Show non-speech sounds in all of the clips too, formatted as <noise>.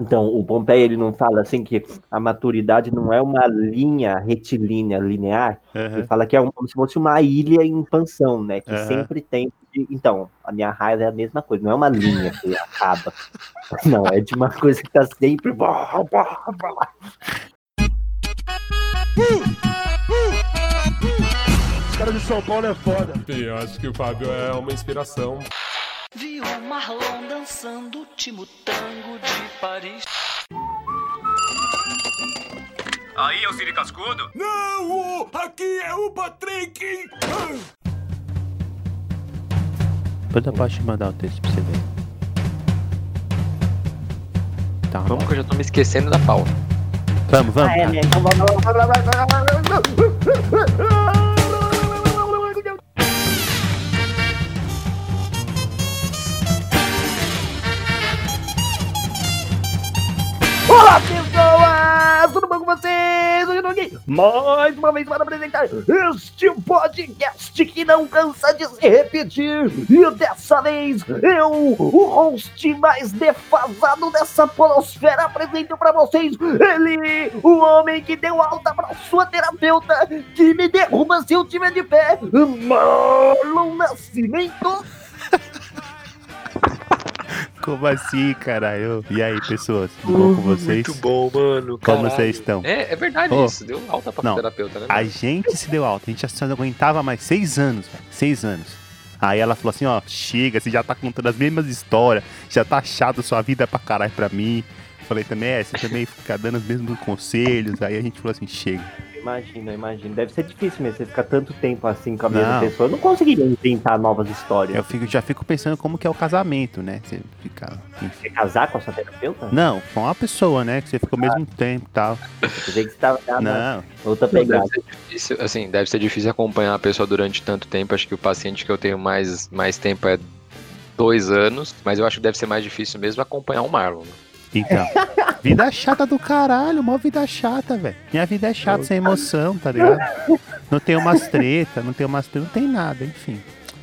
Então, o Pompeia ele não fala assim que a maturidade não é uma linha retilínea, linear. Aham. Ele fala que é um- como se fosse uma ilha em expansão, né? Que Aham. sempre tem. Então, a minha raiva é a mesma coisa, não é uma linha que acaba. <laughs> Não, é de uma coisa que tá sempre. Os caras de São Paulo é foda. Eu acho que o Fábio é uma inspiração. Vi o Marlon dançando o último tango de Paris. Aí, é o Siri Cascudo? Não, aqui é o Patrick. Depois eu posso te mandar o texto pra você ver. Tá. Vamos que eu já tô me esquecendo da pauta. Vamos, vamos. Ah, é, né? Então, vamos- vamos- vamos- vamos- vamos- Olá, mais uma vez para apresentar este podcast que não cansa de se repetir. E dessa vez, eu, o host mais defasado dessa polosfera, apresento para vocês ele, o homem que deu alta para sua terapeuta, que me derruba se eu tiver de pé, Marlon Nascimento. Como assim, caralho? E aí, pessoas? Tudo bom com vocês? Muito bom, mano. Como caralho. vocês estão? É, é verdade Ô. isso. Deu alta pra Não. terapeuta, né? A gente se deu alta, a gente já não aguentava mais seis anos, velho. Seis anos. Aí ela falou assim, ó, chega, você já tá contando as mesmas histórias, já tá chato sua vida pra caralho pra mim. Falei também, é, você também fica dando os mesmos conselhos. Aí a gente falou assim, chega. Imagina, imagina. Deve ser difícil mesmo você ficar tanto tempo assim com a mesma Não. pessoa. Eu não conseguiria inventar novas histórias. Eu fico, já fico pensando como que é o casamento, né? Você fica. enfim. Você casar com a sua terapeuta? Não, com uma pessoa, né? Que você fica ao mesmo tempo e tal. Eu que você tava na Não, outra Deve pegada. ser difícil, assim, deve ser difícil acompanhar a pessoa durante tanto tempo. Acho que o paciente que eu tenho mais, mais tempo é dois anos, mas eu acho que deve ser mais difícil mesmo acompanhar o Marlon. Então. <laughs> Vida chata do caralho, mó vida chata, velho. Minha vida é chata, sem emoção, tá ligado? Não tem umas treta, não tem umas treta, não tem nada, enfim.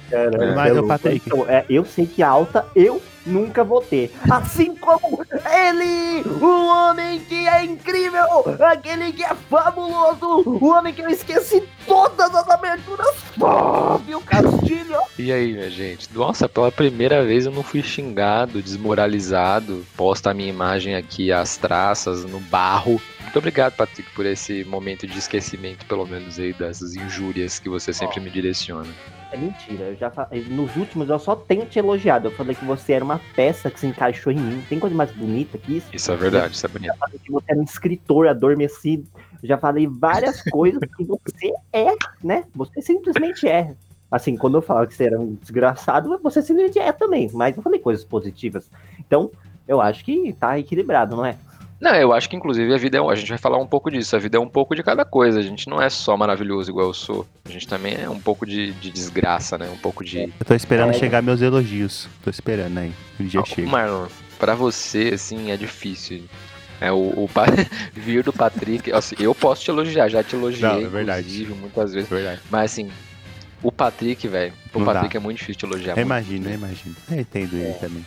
Caramba, Mas, é. Patrick. Então, é, eu sei que alta eu nunca vou ter. Assim como ele, o homem que é incrível, aquele que é fabuloso, o homem que eu esqueci todas as aberturas, Fábio Castilho. E aí, minha gente? Nossa, pela primeira vez eu não fui xingado, desmoralizado. Posta a minha imagem aqui, as traças, no barro. Muito obrigado, Patrick, por esse momento de esquecimento, pelo menos aí, dessas injúrias que você sempre me direciona. É mentira, eu já fa- nos últimos eu só tenho te elogiado. Eu falei que você era uma peça que se encaixou em mim. Tem coisa mais bonita que isso? Isso é verdade, isso é bonito. falei que você era um escritor adormecido. Eu já falei várias <laughs> coisas que você é, né? Você simplesmente é. Assim, quando eu falava que você era um desgraçado, você simplesmente é também. Mas eu falei coisas positivas. Então, eu acho que tá equilibrado, não é? Não, eu acho que inclusive a vida é. um- A gente vai falar um pouco disso. A vida é um pouco de cada coisa. A gente não é só maravilhoso igual eu sou. A gente também é um pouco de, de desgraça, né? Um pouco de. Eu tô esperando É. chegar meus elogios. Tô esperando aí. O dia Ah, chega. Marlon, pra você, assim, é difícil. É o, o pa- <laughs> vir do Patrick. assim, eu posso te elogiar, já te elogiei, Não, é verdade. inclusive, muitas vezes. Verdade. Mas assim, o Patrick, velho, o Não Patrick dá. é muito difícil te elogiar. Eu muito. imagino, eu imagino. Eu entendo ele também.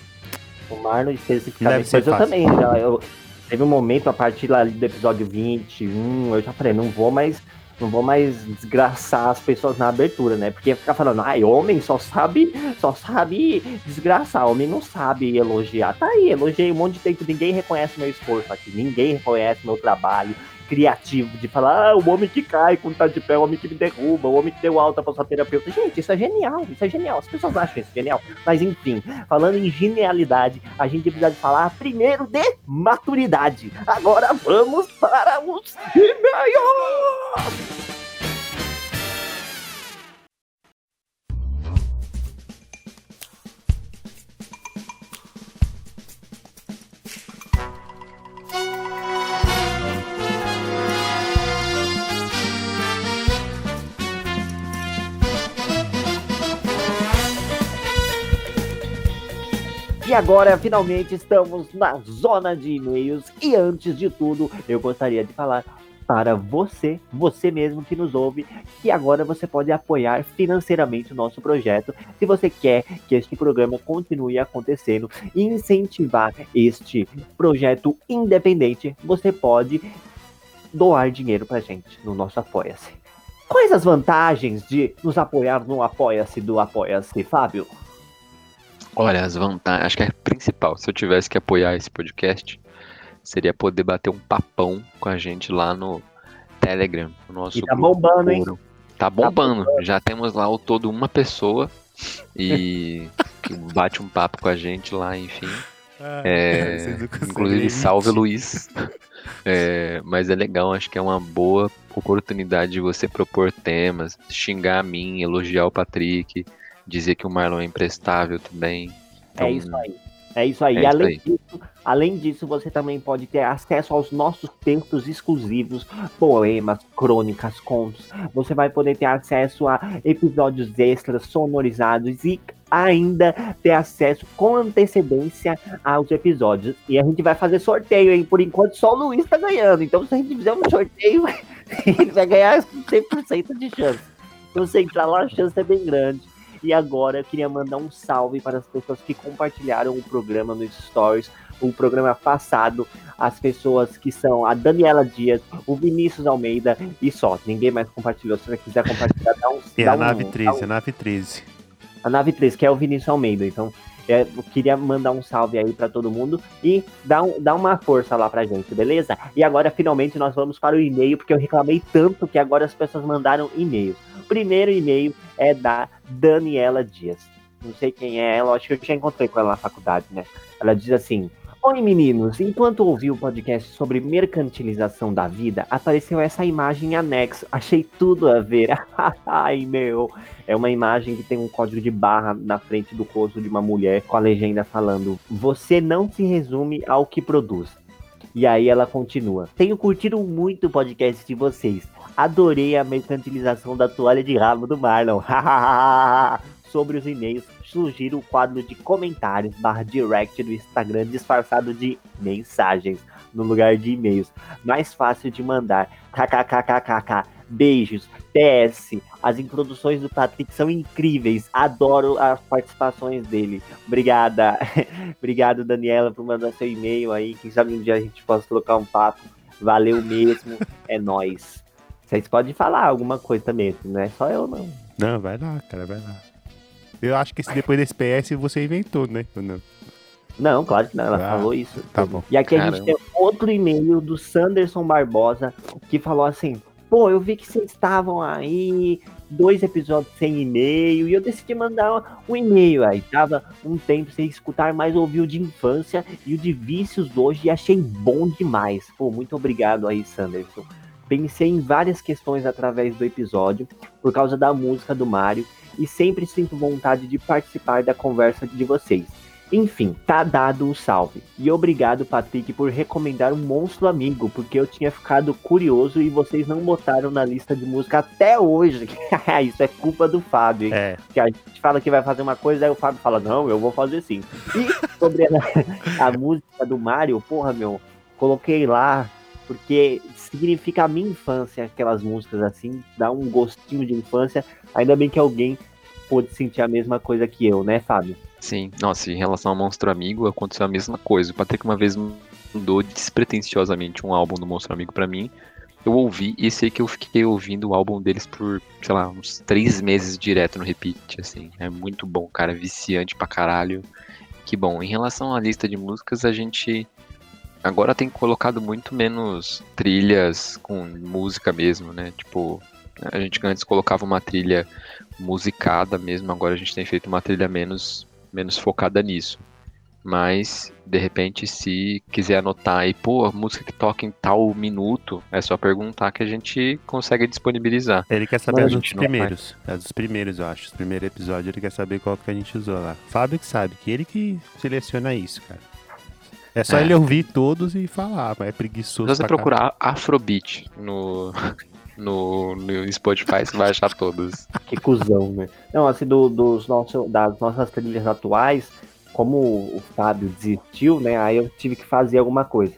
O Marlon especificamente. ser Mas eu fácil. também. Já, eu, teve um momento a partir lá do episódio 21, eu já falei, não vou mais. Não vou mais desgraçar as pessoas na abertura, né? Porque ficar falando, ai, homem só sabe, só sabe desgraçar, homem não sabe elogiar. Tá aí, elogiei um monte de tempo, ninguém reconhece meu esforço aqui, ninguém reconhece meu trabalho criativo de falar, ah, o homem que cai quando tá de pé, o homem que me derruba, o homem que deu alta pra sua terapeuta. Gente, isso é genial, isso é genial. As pessoas acham isso genial. Mas enfim, falando em genialidade, a gente precisa falar primeiro de maturidade. Agora vamos para os e-mails! E agora, finalmente, estamos na zona de e-mails. E antes de tudo, eu gostaria de falar para você, você mesmo que nos ouve, que agora você pode apoiar financeiramente o nosso projeto, se você quer que este programa continue acontecendo e incentivar este projeto independente, você pode doar dinheiro pra gente no nosso Apoia-se. Quais as vantagens de nos apoiar no Apoia-se do Apoia-se, Fábio? Olha, as vantagens. Acho que é principal. Se eu tivesse que apoiar esse podcast, seria poder bater um papão com a gente lá no Telegram. No nosso E tá grupo bombando, hein? fórum. Tá bombando. Já temos lá ao todo uma pessoa <laughs> e que bate um papo com a gente lá, enfim. É, <laughs> não conseguem inclusive, salve. Luiz. <laughs> É, mas é legal, acho que é uma boa oportunidade de você propor temas, xingar a mim, elogiar o Patrick, dizer que o Marlon é imprestável também. É Então, isso aí. É isso aí. É e isso além aí. disso, além disso, você também pode ter acesso aos nossos textos exclusivos, poemas, crônicas, contos. Você vai poder ter acesso a episódios extras sonorizados e ainda ter acesso com antecedência aos episódios. E a gente vai fazer sorteio, hein? Por enquanto só o Luiz tá ganhando. Então se a gente fizer um sorteio, <laughs> ele vai ganhar 100% de chance. Então você entrar lá, a chance é bem grande. E agora eu queria mandar um salve para as pessoas que compartilharam o programa nos stories, o programa passado, as pessoas que são a Daniela Dias, o Vinícius Almeida e só. Ninguém mais compartilhou. Se você quiser compartilhar, dá um. É dá a um- nave dá 13, um- a nave 13. a nave 3, que é o Vinícius Almeida. Então, eu queria mandar um salve aí pra todo mundo e dar, um, dar uma força lá pra gente, beleza? E agora, finalmente, nós vamos para o e-mail, porque eu reclamei tanto que agora as pessoas mandaram e-mails. O primeiro e-mail é da Daniela Dias. Não sei quem é ela, acho que eu já encontrei com ela na faculdade, né? Ela diz assim: Oi meninos, enquanto ouvi o podcast sobre mercantilização da vida, apareceu essa imagem em anexo. Achei tudo a ver. <laughs> Ai meu. É uma imagem que tem um código de barra na frente do rosto de uma mulher com a legenda falando: Você não se resume ao que produz. E aí ela continua: Tenho curtido muito o podcast de vocês. Adorei a mercantilização da toalha de rabo do Marlon. <laughs> Sobre os e-mails, sugiro o quadro de comentários barra direct do Instagram disfarçado de mensagens no lugar de e-mails. Mais fácil de mandar. KKKKKK. Beijos. PS. As introduções do Patrick são incríveis. Adoro as participações dele. Obrigada. <laughs> Obrigado, Daniela, por mandar seu e-mail aí. Quem sabe um dia a gente possa trocar um papo. Valeu mesmo. <laughs> É nóis. Vocês podem falar alguma coisa também, não é só eu, não. Não, vai lá, cara, vai lá. Eu acho que esse, depois desse PS você inventou, né? Ou não? Não, claro que não, ela Ah, falou isso. Tá bom. E aqui a gente Caramba. tem outro e-mail do Sanderson Barbosa, que falou assim: pô, eu vi que vocês estavam aí, dois episódios sem e-mail, e eu decidi mandar um e-mail aí. Tava um tempo sem escutar, mas ouvi o de infância e o de vícios hoje e achei bom demais. Pô, muito obrigado aí, Sanderson. Pensei em várias questões através do episódio, por causa da música do Mario, e sempre sinto vontade de participar da conversa de vocês. Enfim, tá dado o salve. E obrigado, Patrick, por recomendar um monstro amigo, porque eu tinha ficado curioso e vocês não botaram na lista de música até hoje. <laughs> Isso é culpa do Fábio, hein? É, Que a gente fala que vai fazer uma coisa, aí o Fábio fala, não, eu vou fazer sim. E sobre a, <laughs> a música do Mario, porra, meu, coloquei lá, porque significa a minha infância, aquelas músicas assim, dá um gostinho de infância. Ainda bem que alguém pôde sentir a mesma coisa que eu, né, Fábio? Sim, nossa, em relação ao Monstro Amigo, aconteceu a mesma coisa. O Patrick uma vez mandou despretensiosamente um álbum do Monstro Amigo pra mim. Eu ouvi e sei que eu fiquei ouvindo o álbum deles por, sei lá, uns três meses direto no repeat, assim. É muito bom, cara, viciante pra caralho. Que bom. Em relação à lista de músicas, a gente agora tem colocado muito menos trilhas com música mesmo, né? Tipo, a gente antes colocava uma trilha musicada mesmo, agora a gente tem feito uma trilha menos, menos focada nisso. Mas, de repente, se quiser anotar aí, pô, a música que toca em tal minuto, é só perguntar que a gente consegue disponibilizar. ele quer saber Mas dos primeiros. É dos primeiros, eu acho. Os primeiros episódios ele quer saber qual que a gente usou lá. Fábio que sabe, que ele que seleciona isso, cara. É só É. ele ouvir todos e falar, mas é preguiçoso Se você pra procurar Afrobeat no, no, no Spotify, você vai achar todos. Que cuzão, né? Não, assim, do- dos nosso, das nossas trilhas atuais, como o Fábio desistiu, né? Aí eu tive que fazer alguma coisa.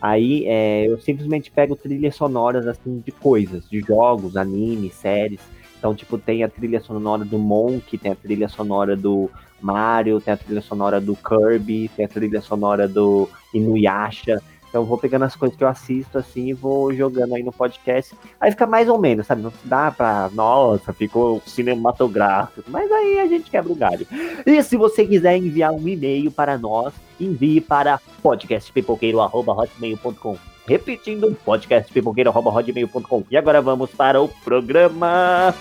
Aí é, eu simplesmente pego trilhas sonoras assim de coisas, de jogos, animes, séries. Então, tipo, tem a trilha sonora do Monk, tem a trilha sonora do Mario, tem a trilha sonora do Kirby, tem a trilha sonora do Inuyasha. Então vou pegando as coisas que eu assisto assim e vou jogando aí no podcast. Aí fica mais ou menos, sabe? Não dá pra. Nossa, ficou cinematográfico. Mas aí a gente quebra o galho. E se você quiser enviar um e-mail para nós, envie para podcastpipoqueiro.com. Repetindo, podcastpipoqueiro.com. E agora vamos para o programa.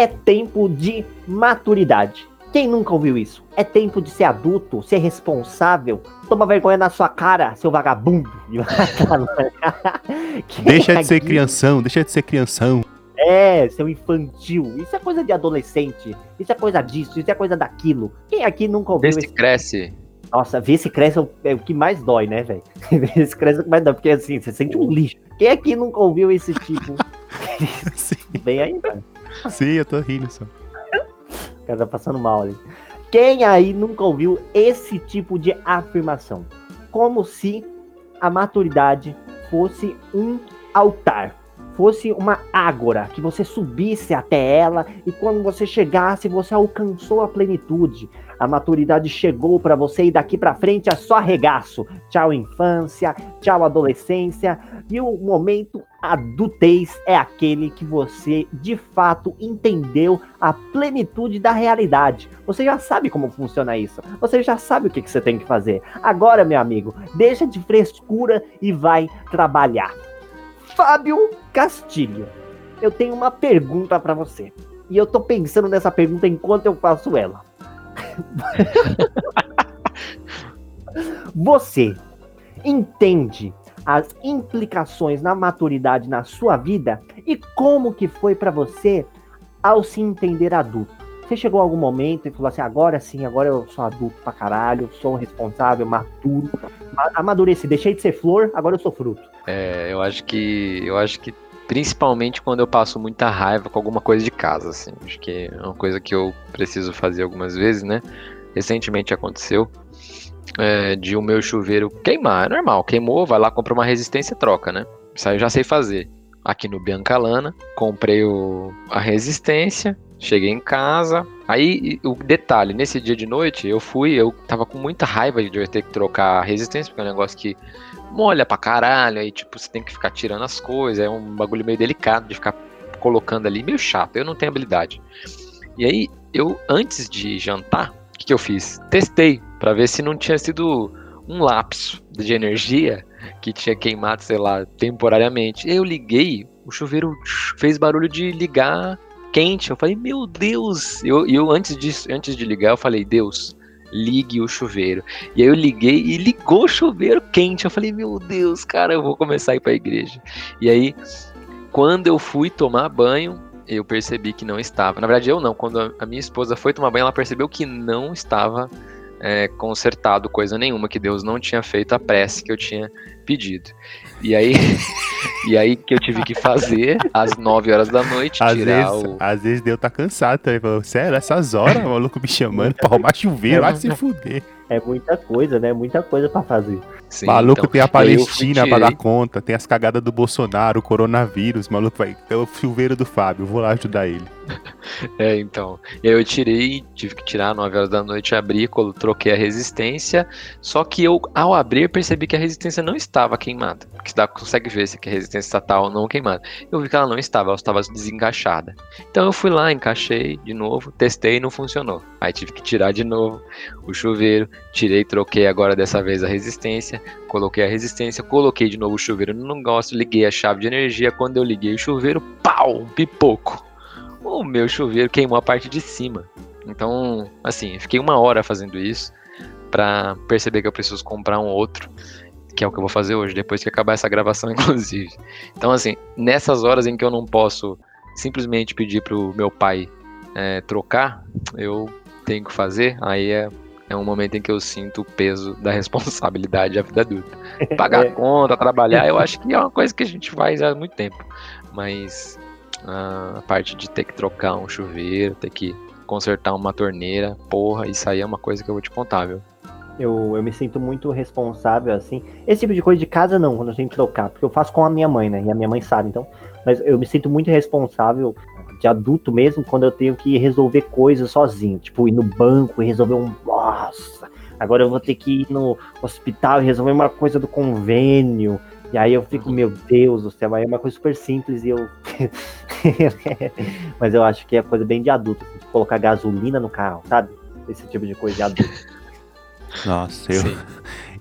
É tempo de maturidade. Quem nunca ouviu isso? É tempo de ser adulto, ser responsável. Toma vergonha na sua cara, seu vagabundo. <laughs> Deixa de ser aqui- crianção, deixa de ser crianção. É, seu infantil. Isso é coisa de adolescente. Isso é coisa disso, isso é coisa daquilo. Quem aqui nunca ouviu Vê se esse... cresce. Nossa, ver se cresce é o, é o que mais dói, né, velho? <laughs> Ver se cresce é o que mais dói, porque assim, você sente um lixo. Quem aqui nunca ouviu esse tipo? <laughs> Bem aí, velho. <laughs> sim, eu tô rindo só. O cara tá passando mal ali. Quem aí nunca ouviu esse tipo de afirmação? Como se a maturidade fosse um altar, fosse uma ágora, que você subisse até ela e quando você chegasse, você alcançou a plenitude. A maturidade chegou para você e daqui para frente é só arregaço. Tchau infância, tchau adolescência. E o momento adultez é aquele que você de fato entendeu a plenitude da realidade. Você já sabe como funciona isso. Você já sabe o que, que você tem que fazer. Agora, meu amigo, deixa de frescura e vai trabalhar. Fábio Castilho, eu tenho uma pergunta para você. E eu tô pensando nessa pergunta enquanto eu faço ela. <laughs> Você entende as implicações na maturidade na sua vida e como que foi pra você ao se entender adulto? Você chegou a algum momento e falou assim, agora sim, agora eu sou adulto pra caralho, sou responsável, maturo, ma- amadureci, deixei de ser flor, agora eu sou fruto. É, eu acho que. Eu acho que principalmente quando eu passo muita raiva com alguma coisa de casa, assim. Acho que é uma coisa que eu preciso fazer algumas vezes, né? Recentemente aconteceu é, de o meu chuveiro queimar. É normal, queimou, vai lá, compra uma resistência e troca, né? Isso aí eu já sei fazer. Aqui no Biancalana, comprei o, a resistência, cheguei em casa. Aí, o detalhe, nesse dia de noite, eu fui, eu tava com muita raiva de eu ter que trocar a resistência, porque é um negócio que molha pra caralho, aí tipo, você tem que ficar tirando as coisas, é um bagulho meio delicado de ficar colocando ali, meio chato, eu não tenho habilidade. E aí, eu, antes de jantar, o que, que eu fiz? Testei, pra ver se não tinha sido um lapso de energia que tinha queimado, sei lá, temporariamente. Eu liguei, o chuveiro fez barulho de ligar quente. Eu falei, meu Deus! Eu, eu antes, disso, antes de ligar, eu falei, Deus, ligue o chuveiro. E aí eu liguei e ligou o chuveiro quente. Eu falei, meu Deus, cara, eu vou começar a ir pra igreja. E aí, quando eu fui tomar banho, eu percebi que não estava. Na verdade, eu não. Quando a- a minha esposa foi tomar banho, ela percebeu que não estava é, consertado coisa nenhuma, que Deus não tinha feito a prece que eu tinha pedido. E aí, <laughs> e aí que eu tive que fazer às 9 horas da noite, Às tirar vezes, o. às vezes Deus tá cansado também. Falou, sério, essas horas, o maluco me chamando pra arrumar chuveiro, vai se fuder. É muita coisa, né? Muita coisa pra fazer. Sim, maluco então, tem a Palestina pra dar conta, tem as cagadas do Bolsonaro, o coronavírus, maluco vai. É o chuveiro do Fábio, vou lá ajudar ele. <laughs> É, então. E aí eu tirei, tive que tirar 9 horas da noite, abri, colo- troquei a resistência. Só que eu, ao abrir, percebi que a resistência não estava queimada. Porque dá, consegue ver se a resistência está ou não queimada. Eu vi que ela não estava, ela estava desencaixada. Então eu fui lá, encaixei de novo, testei e não funcionou. Aí tive que tirar de novo o chuveiro, tirei, troquei agora dessa vez a resistência, coloquei a resistência, coloquei de novo o chuveiro no negócio, liguei a chave de energia. Quando eu liguei o chuveiro, pau, um pipoco o meu chuveiro queimou a parte de cima. Então, assim, fiquei uma hora fazendo isso pra perceber que eu preciso comprar um outro, que é o que eu vou fazer hoje, depois que acabar essa gravação, <laughs> inclusive. Então, assim, nessas horas em que eu não posso simplesmente pedir pro meu pai é, trocar, eu tenho que fazer, aí é é um momento em que eu sinto o peso <laughs> da responsabilidade da vida adulta. <laughs> Pagar é. conta, trabalhar, eu acho que é uma coisa que a gente faz há muito tempo. Mas a parte de ter que trocar um chuveiro, ter que consertar uma torneira, porra, isso aí é uma coisa que eu vou te contar, viu? Eu, eu me sinto muito responsável, assim. Esse tipo de coisa de casa não, quando eu tenho que trocar, porque eu faço com a minha mãe, né? E a minha mãe sabe, então. Mas eu me sinto muito responsável de adulto mesmo quando eu tenho que resolver coisas sozinho. Tipo, ir no banco e resolver um. Nossa! Agora eu vou ter que ir no hospital e resolver uma coisa do convênio. E aí eu fico, meu Deus do céu, aí é uma coisa super simples e eu. <laughs> Mas eu acho que é coisa bem de adulto. Assim, colocar gasolina no carro, sabe? Esse tipo de coisa de adulto. Nossa, eu,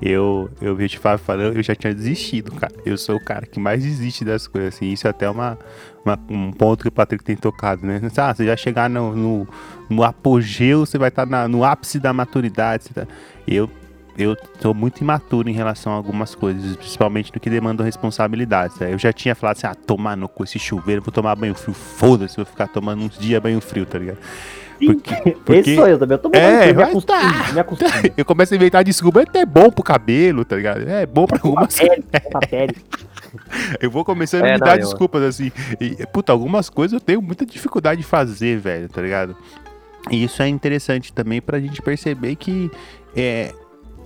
eu, eu vi o Fábio falando, eu já tinha desistido, cara. Eu sou o cara que mais desiste das coisas, assim. Isso é até uma, uma um ponto que o Patrick tem tocado, né? Ah, você já chegar no, no, no apogeu, você vai estar tá no ápice da maturidade. Tá... Eu, eu sou muito imaturo em relação a algumas coisas, principalmente no que demandam responsabilidades. Né? Eu já tinha falado assim, ah, tomar no cu esse chuveiro, vou tomar banho frio, foda-se, vou ficar tomando uns dias banho frio, tá ligado? Porque, porque... Esse sou eu também. Eu tô é, me acostumo, tá. me acostumo. <laughs> Eu começo a inventar desculpa, é até bom pro cabelo, tá ligado? É bom pra algumas coisas. <laughs> eu vou começando é, a me não, dar eu... desculpas, assim. E, puta, algumas coisas eu tenho muita dificuldade de fazer, velho, tá ligado? E isso é interessante também pra gente perceber que é,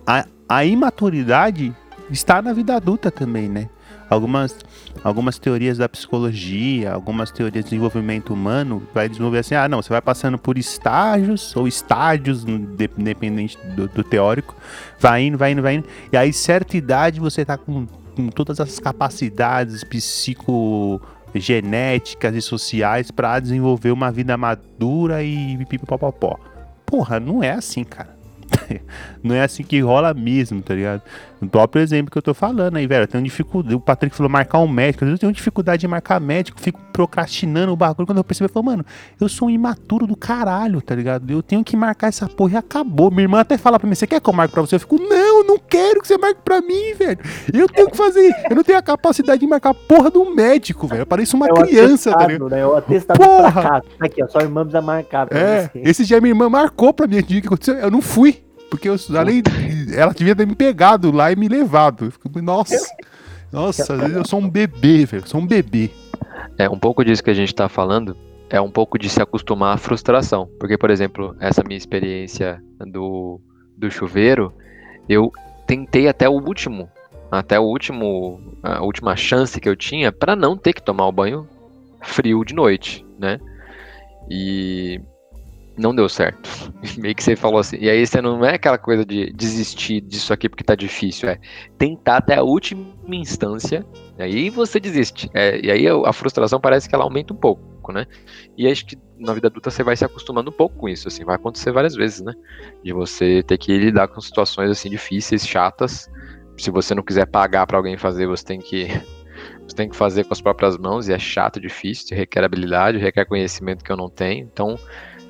a, a imaturidade está na vida adulta também, né? Algumas, algumas teorias da psicologia, algumas teorias de desenvolvimento humano, vai desenvolver assim, ah, não, você vai passando por estágios ou estádios, dependente do, do teórico, vai indo, vai indo, vai indo, e aí certa idade você tá com, com todas as capacidades psicogenéticas e sociais para desenvolver uma vida madura e pipipopopó. Porra, não é assim, cara. <laughs> não é assim que rola mesmo, tá ligado? O próprio exemplo que eu tô falando aí, velho. Eu tenho dificuldade. O Patrick falou marcar um médico. Às vezes eu tenho dificuldade de marcar médico, fico procrastinando o bagulho. Quando eu percebi, eu falo, mano, eu sou um imaturo do caralho, tá ligado? Eu tenho que marcar essa porra e acabou. Minha irmã até fala pra mim: você quer que eu marque pra você? Eu fico, não, não quero que você marque pra mim, velho. Eu tenho que fazer. Eu não tenho a capacidade de marcar a porra do médico, velho. Eu pareço uma é criança, tá ligado? Né? Eu atestado porra. pra cá. Aqui, ó, sua irmã precisa marcar pra é, você. Esse dia minha irmã marcou pra mim o que aconteceu. Eu não fui. Porque eu, além, ela devia ter me pegado lá e me levado. Fico, nossa, nossa, às vezes eu sou um bebê, velho. Sou um bebê. É, um pouco disso que a gente tá falando é um pouco de se acostumar à frustração. Porque, por exemplo, essa minha experiência do, do chuveiro, eu tentei até o último, até o último, a última chance que eu tinha para não ter que tomar o banho frio de noite, né? E não deu certo. <laughs> Meio que você falou assim. E aí você não é aquela coisa de desistir disso aqui porque tá difícil, é tentar até a última instância, e aí você desiste. É, e aí a frustração parece que ela aumenta um pouco, né? E acho que na vida adulta você vai se acostumando um pouco com isso, assim, vai acontecer várias vezes, né? De você ter que lidar com situações assim difíceis, chatas. Se você não quiser pagar para alguém fazer, você tem que <laughs> você tem que fazer com as próprias mãos e é chato, difícil, requer habilidade, requer conhecimento que eu não tenho. Então,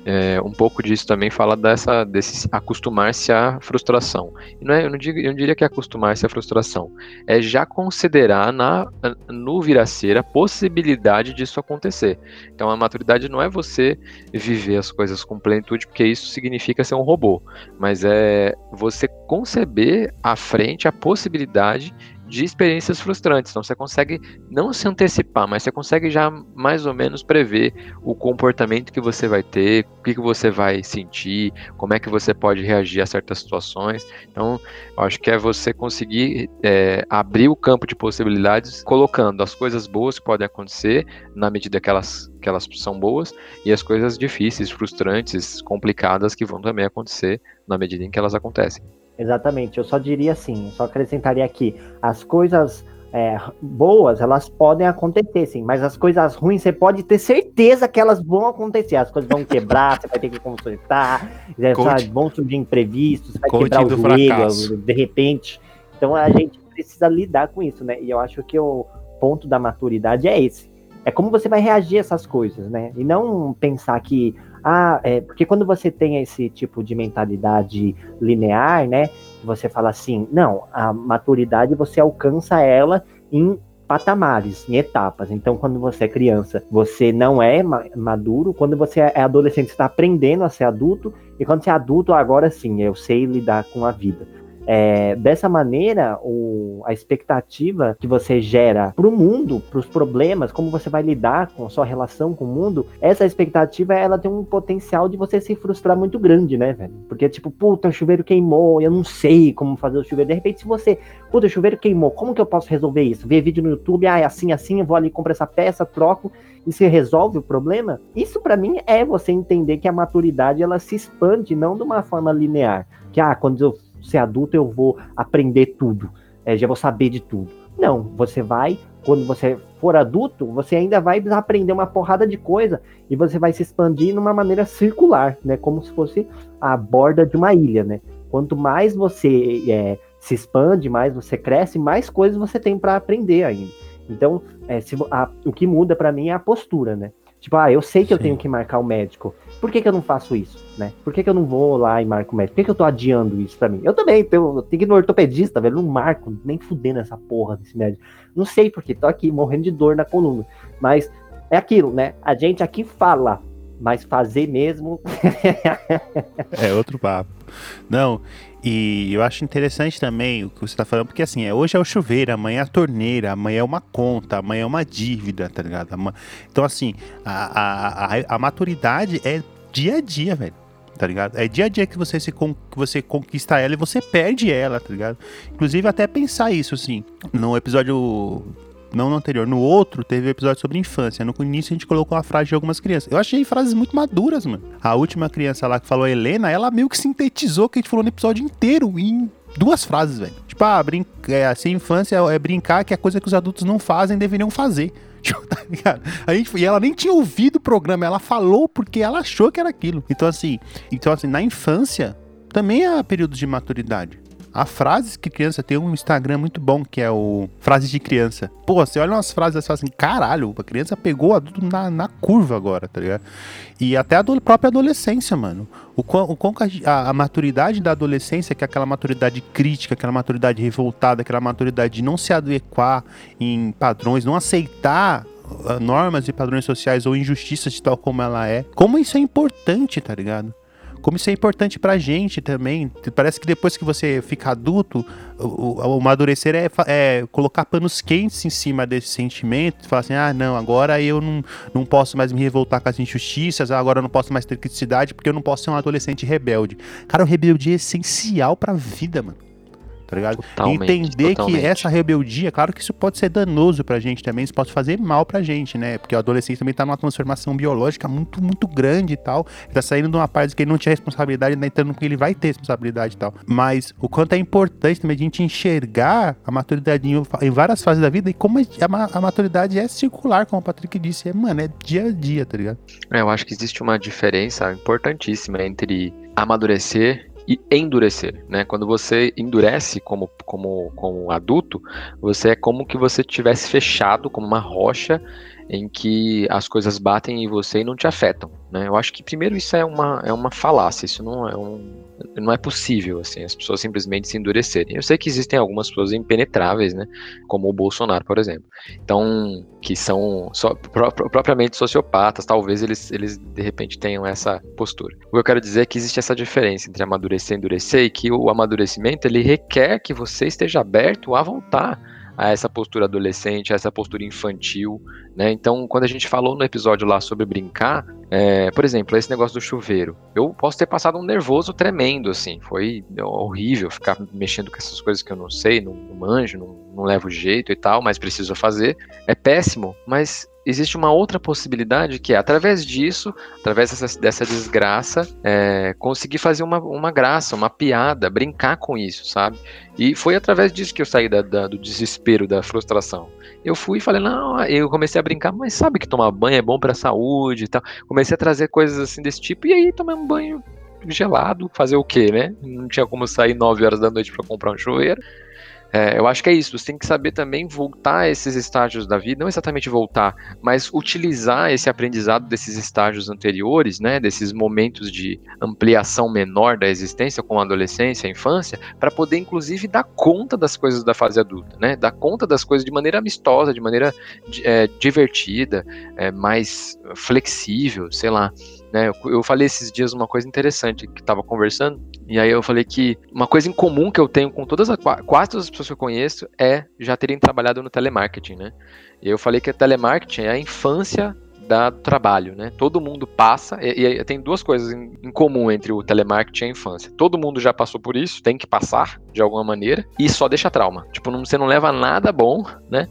é, um pouco disso também fala dessa, desse acostumar-se à frustração. E não é, eu, não digo, eu não diria que é acostumar-se à frustração, é já considerar na, no vir a ser a possibilidade disso acontecer. Então a maturidade não é você viver as coisas com plenitude, porque isso significa ser um robô, mas é você conceber à frente a possibilidade de experiências frustrantes. Então você consegue não se antecipar, mas você consegue já mais ou menos prever o comportamento que você vai ter, o que, que você vai sentir, como é que você pode reagir a certas situações. Então, acho que é você conseguir é, abrir o campo de possibilidades, colocando as coisas boas que podem acontecer na medida que elas, que elas são boas e as coisas difíceis, frustrantes, complicadas que vão também acontecer na medida em que elas acontecem. Exatamente, eu só diria assim, só acrescentaria aqui, as coisas é, boas, elas podem acontecer, sim, mas as coisas ruins, você pode ter certeza que elas vão acontecer, as coisas vão <laughs> quebrar, você vai ter que consertar, é, vão surgir imprevistos, vai quebrar o joelho, de repente, então a gente precisa lidar com isso, né, e eu acho que o ponto da maturidade é esse, é como você vai reagir a essas coisas, né, e não pensar que ah, é, porque quando você tem esse tipo de mentalidade linear, né? Você fala assim, não, a maturidade você alcança ela em patamares, em etapas. Então, quando você é criança, você não é maduro. Quando você é adolescente, você está aprendendo a ser adulto. E quando você é adulto, agora sim, eu sei lidar com a vida. É, dessa maneira, o, a expectativa que você gera para o mundo, para os problemas, como você vai lidar com a sua relação com o mundo, essa expectativa ela tem um potencial de você se frustrar muito grande, né, velho? Porque, tipo, puta, o chuveiro queimou, eu não sei como fazer o chuveiro. De repente, se você, puta, o chuveiro queimou, como que eu posso resolver isso? Ver vídeo no YouTube, ah, é assim, assim, eu vou ali, compro essa peça, troco e se resolve o problema. Isso para mim é você entender que a maturidade ela se expande não de uma forma linear. Que ah, quando eu ser adulto eu vou aprender tudo, é, já vou saber de tudo. Não, você vai, quando você for adulto, você ainda vai aprender uma porrada de coisa e você vai se expandir numa maneira circular, né? Como se fosse a borda de uma ilha, né? Quanto mais você é, se expande, mais você cresce, mais coisas você tem para aprender ainda. Então, é, se, a, o que muda para mim é a postura, né? Tipo, ah, eu sei que Sim. eu tenho que marcar o médico. Por que, que eu não faço isso, né? Por que, que eu não vou lá e marco o médico? Por que, que eu tô adiando isso pra mim? Eu também, eu tenho, eu tenho que ir no ortopedista, velho. Não marco, nem fudendo essa porra desse médico. Não sei porque, tô aqui morrendo de dor na coluna. Mas é aquilo, né? A gente aqui fala, mas fazer mesmo. <laughs> é outro papo. Não, e eu acho interessante também o que você está falando, porque assim, é, hoje é o chuveiro, amanhã é a torneira, amanhã é uma conta, amanhã é uma dívida, tá ligado? Então, assim, a, a, a, a maturidade é dia a dia, velho tá ligado? É dia a dia que você, se que você conquista ela e você perde ela, tá ligado? Inclusive, até pensar isso, assim, no episódio não no anterior, no outro teve um episódio sobre infância. No início a gente colocou a frase de algumas crianças. Eu achei frases muito maduras, mano. A última criança lá que falou, Helena, ela meio que sintetizou o que a gente falou no episódio inteiro em duas frases, velho. Tipo, ah, brin é, assim, infância é brincar que é coisa que os adultos não fazem, deveriam fazer. <laughs> Tipo, tá ligado? A gente, e ela nem tinha ouvido o programa, ela falou porque ela achou que era aquilo. Então, assim, então, assim, na infância também é período de maturidade. A frases que criança tem um Instagram muito bom, que é o Frases de Criança. Pô, você olha umas frases e fala assim, caralho, a criança pegou o adulto na, na curva agora, tá ligado? E até a do, própria adolescência, mano. O o a, a, maturidade da adolescência, que é aquela maturidade crítica, aquela maturidade revoltada, aquela maturidade de não se adequar em padrões, não aceitar ah, normas e padrões sociais ou injustiças de tal como ela é. Como isso é importante, tá ligado? Como isso é importante pra gente também. Parece que depois que você fica adulto, o, o, o amadurecer é, é, colocar panos quentes em cima desse sentimento. Falar assim, ah, não, agora eu não, não posso mais me revoltar com as injustiças, agora eu não posso mais ter criticidade porque eu não posso ser um adolescente rebelde. Cara, o rebelde é essencial pra vida, mano tá ligado? Totalmente, Entender totalmente. que essa rebeldia, claro que isso pode ser danoso pra gente também, isso pode fazer mal pra gente, né? Porque o adolescente também tá numa transformação biológica muito, muito grande e tal. Tá saindo de uma parte que ele não tinha responsabilidade, né? entrando que ele vai ter responsabilidade e tal. Mas o quanto é importante também a gente enxergar a maturidade em, várias fases da vida e como a, a, maturidade é circular, como o Patrick disse. É, mano, é dia a dia, tá ligado? É, eu acho que existe uma diferença importantíssima entre amadurecer e endurecer, né? Quando você endurece como, como, como adulto, você é como que você tivesse fechado como uma rocha em que as coisas batem em você e não te afetam, né? Eu acho que primeiro isso é uma, é uma falácia, isso não é um, não é possível assim, as pessoas simplesmente se endurecerem. Eu sei que existem algumas pessoas impenetráveis, né, como o Bolsonaro, por exemplo. Então, que são pro, propriamente sociopatas, talvez eles, eles de repente tenham essa postura. O que eu quero dizer é que existe essa diferença entre amadurecer e endurecer e que o amadurecimento ele requer que você esteja aberto a voltar a essa postura adolescente, a essa postura infantil, né? Então, quando a gente falou no episódio lá sobre brincar, é, por exemplo, esse negócio do chuveiro, eu posso ter passado um nervoso tremendo, assim, foi horrível ficar mexendo com essas coisas que eu não sei, não, não manjo, não, não levo jeito e tal, mas preciso fazer. É péssimo, mas existe uma outra possibilidade que é, através disso, através dessa, dessa desgraça, é, conseguir fazer uma, uma graça, uma piada, brincar com isso, sabe? E foi através disso que eu saí da, da, do desespero, da frustração. Eu fui e falei, não, eu comecei a brincar, mas sabe que tomar banho é bom para a saúde e tal. Comecei a trazer coisas assim desse tipo, e aí tomei um banho gelado, fazer o quê, né? Não tinha como sair 9 horas da noite para comprar um chuveiro. É, eu acho que é isso, você tem que saber também voltar a esses estágios da vida, não exatamente voltar, mas utilizar esse aprendizado desses estágios anteriores, né, desses momentos de ampliação menor da existência, como a adolescência, a infância, para poder inclusive dar conta das coisas da fase adulta, né, dar conta das coisas de maneira amistosa, de maneira é, divertida, é, mais flexível, sei lá. Né? Eu, eu falei esses dias uma coisa interessante que tava conversando, e aí eu falei que uma coisa em comum que eu tenho com todas as quase todas as pessoas que eu conheço é já terem trabalhado no telemarketing, né? E eu falei que o telemarketing é a infância da trabalho, né? Todo mundo passa, e, e tem duas coisas em, em, comum entre o telemarketing e a infância. Todo mundo já passou por isso, tem que passar de alguma maneira, e só deixa trauma. Tipo, não, você não leva nada bom, né?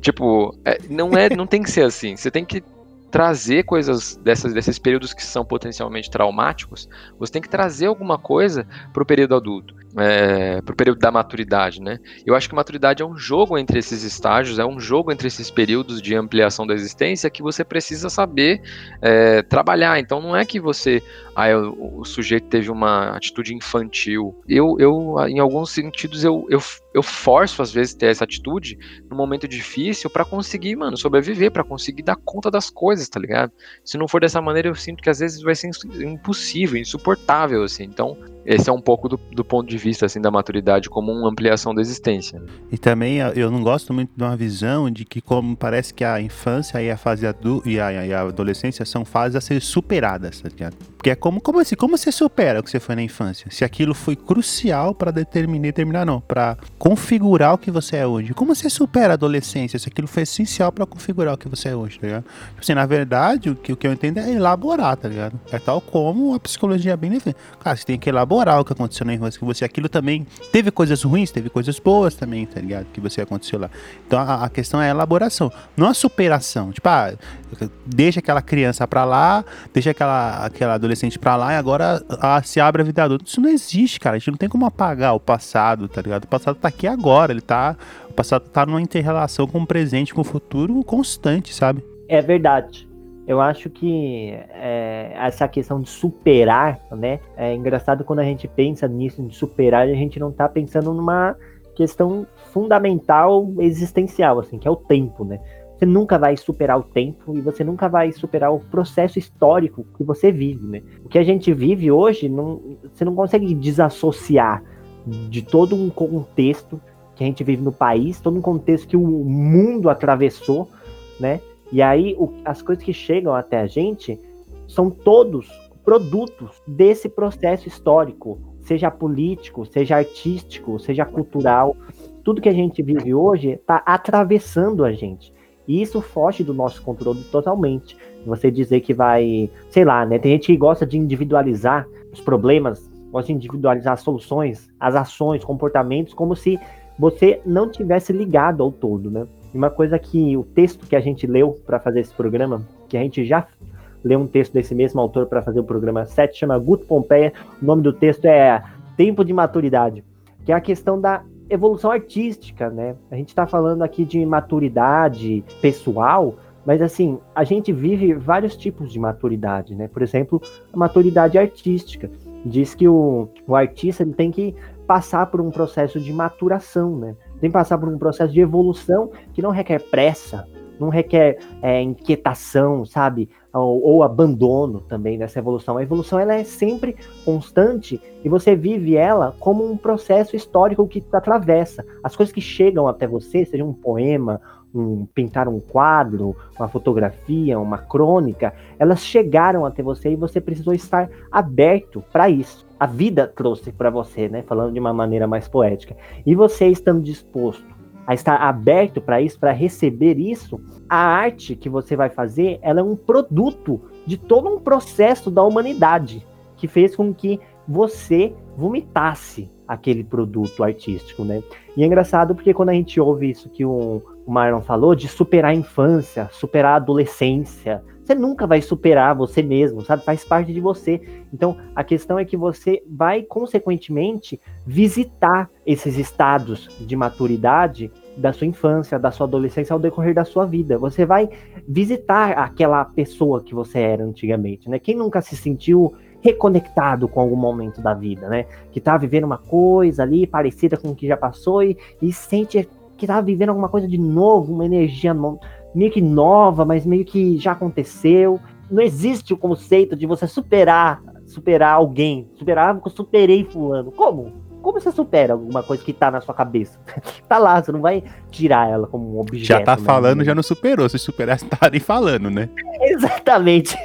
Tipo, é, não é, não tem que ser assim. Você tem que trazer coisas dessas, desses períodos que são potencialmente traumáticos, você tem que trazer alguma coisa para o período adulto é, para o período da maturidade, né? Eu acho que maturidade é um jogo entre esses estágios, é um jogo entre esses períodos de ampliação da existência que você precisa saber é, trabalhar. Então não é que você, ah, eu, o sujeito teve uma atitude infantil. Eu, eu em alguns sentidos, eu, eu, eu forço às vezes ter essa atitude no momento difícil para conseguir, mano, sobreviver, para conseguir dar conta das coisas, tá ligado? Se não for dessa maneira, eu sinto que às vezes vai ser impossível, insuportável, assim. Então esse é um pouco do, do, ponto de vista assim da maturidade como uma ampliação da existência. E também eu não gosto muito de uma visão de que como parece que a infância e a fase e a, e a adolescência são fases a ser superadas, tá ligado? Porque é como como assim, como você supera o que você foi na infância? Se aquilo foi crucial para determinar, determinar não, para configurar o que você é hoje. Como você supera a adolescência se aquilo foi essencial para configurar o que você é hoje, tá ligado? Tipo assim, na verdade, o que, o que eu entendo é elaborar, tá ligado? É tal como a psicologia bem defende. Cara, você tem que elaborar elaborar o que aconteceu na infância que você. Aquilo também teve coisas ruins, teve coisas boas também, tá ligado? Que você aconteceu lá. Então a, a questão é a elaboração, não a superação. Tipo, ah, deixa aquela criança pra lá, deixa aquela, aquela adolescente pra lá e agora a, se abre a vida adulta. Isso não existe, cara. A gente não tem como apagar o passado, tá ligado? O passado tá aqui agora, ele tá. O passado tá numa inter-relação com o presente, com o futuro constante, sabe? É verdade. Eu acho que é, essa questão de superar, né? É engraçado quando a gente pensa nisso, de superar, a gente não tá pensando numa questão fundamental existencial, assim, que é o tempo, né? Você nunca vai superar o tempo e você nunca vai superar o processo histórico que você vive, né? O que a gente vive hoje, não, você não consegue desassociar de todo um contexto que a gente vive no país, todo um contexto que o mundo atravessou, né? E aí, o, as coisas que chegam até a gente são todos produtos desse processo histórico, seja político, seja artístico, seja cultural. Tudo que a gente vive hoje está atravessando a gente. E isso foge do nosso controle totalmente. Você dizer que vai, sei lá, né? Tem gente que gosta de individualizar os problemas, gosta de individualizar as soluções, as ações, comportamentos, como se você não tivesse ligado ao todo, né? E uma coisa que o texto que a gente leu para fazer esse programa, que a gente já leu um texto desse mesmo autor para fazer o programa 7, chama Guto Pompeia. O nome do texto é Tempo de Maturidade, que é a questão da evolução artística, né? A gente está falando aqui de maturidade pessoal, mas assim, a gente vive vários tipos de maturidade, né? Por exemplo, a maturidade artística. Diz que o, o artista ele tem que passar por um processo de maturação, né? Tem que passar por um processo de evolução que não requer pressa, não requer é, inquietação, sabe? Ou, ou, abandono também dessa evolução. A evolução ela é sempre constante e você vive ela como um processo histórico que atravessa. As coisas que chegam até você, seja um poema, um, pintar um quadro, uma fotografia, uma crônica, elas chegaram até você e você precisou estar aberto para isso a vida trouxe para você, né? Falando de uma maneira mais poética. E você estando disposto a estar aberto para isso, para receber isso, a arte que você vai fazer, ela é um produto de todo um processo da humanidade que fez com que você vomitasse aquele produto artístico, né? E é engraçado porque quando a gente ouve isso que o, Marlon falou de superar a infância, superar a adolescência, você nunca vai superar você mesmo, sabe? Faz parte de você. Então, a questão é que você vai, consequentemente, visitar esses estados de maturidade da sua infância, da sua adolescência ao decorrer da sua vida. Você vai visitar aquela pessoa que você era antigamente, né? Quem nunca se sentiu reconectado com algum momento da vida, né? Que tá vivendo uma coisa ali parecida com o que já passou e, e sente que tá vivendo alguma coisa de novo, uma energia nova meio que nova, mas meio que já aconteceu. Não existe o conceito de você superar, superar alguém. Superar, eu superei fulano. Como? como você supera alguma coisa que tá na sua cabeça? <laughs> tá lá, você não vai tirar ela como um objeto. Já tá né? falando, já não superou. Se superasse, <laughs> estaria falando, né? Exatamente.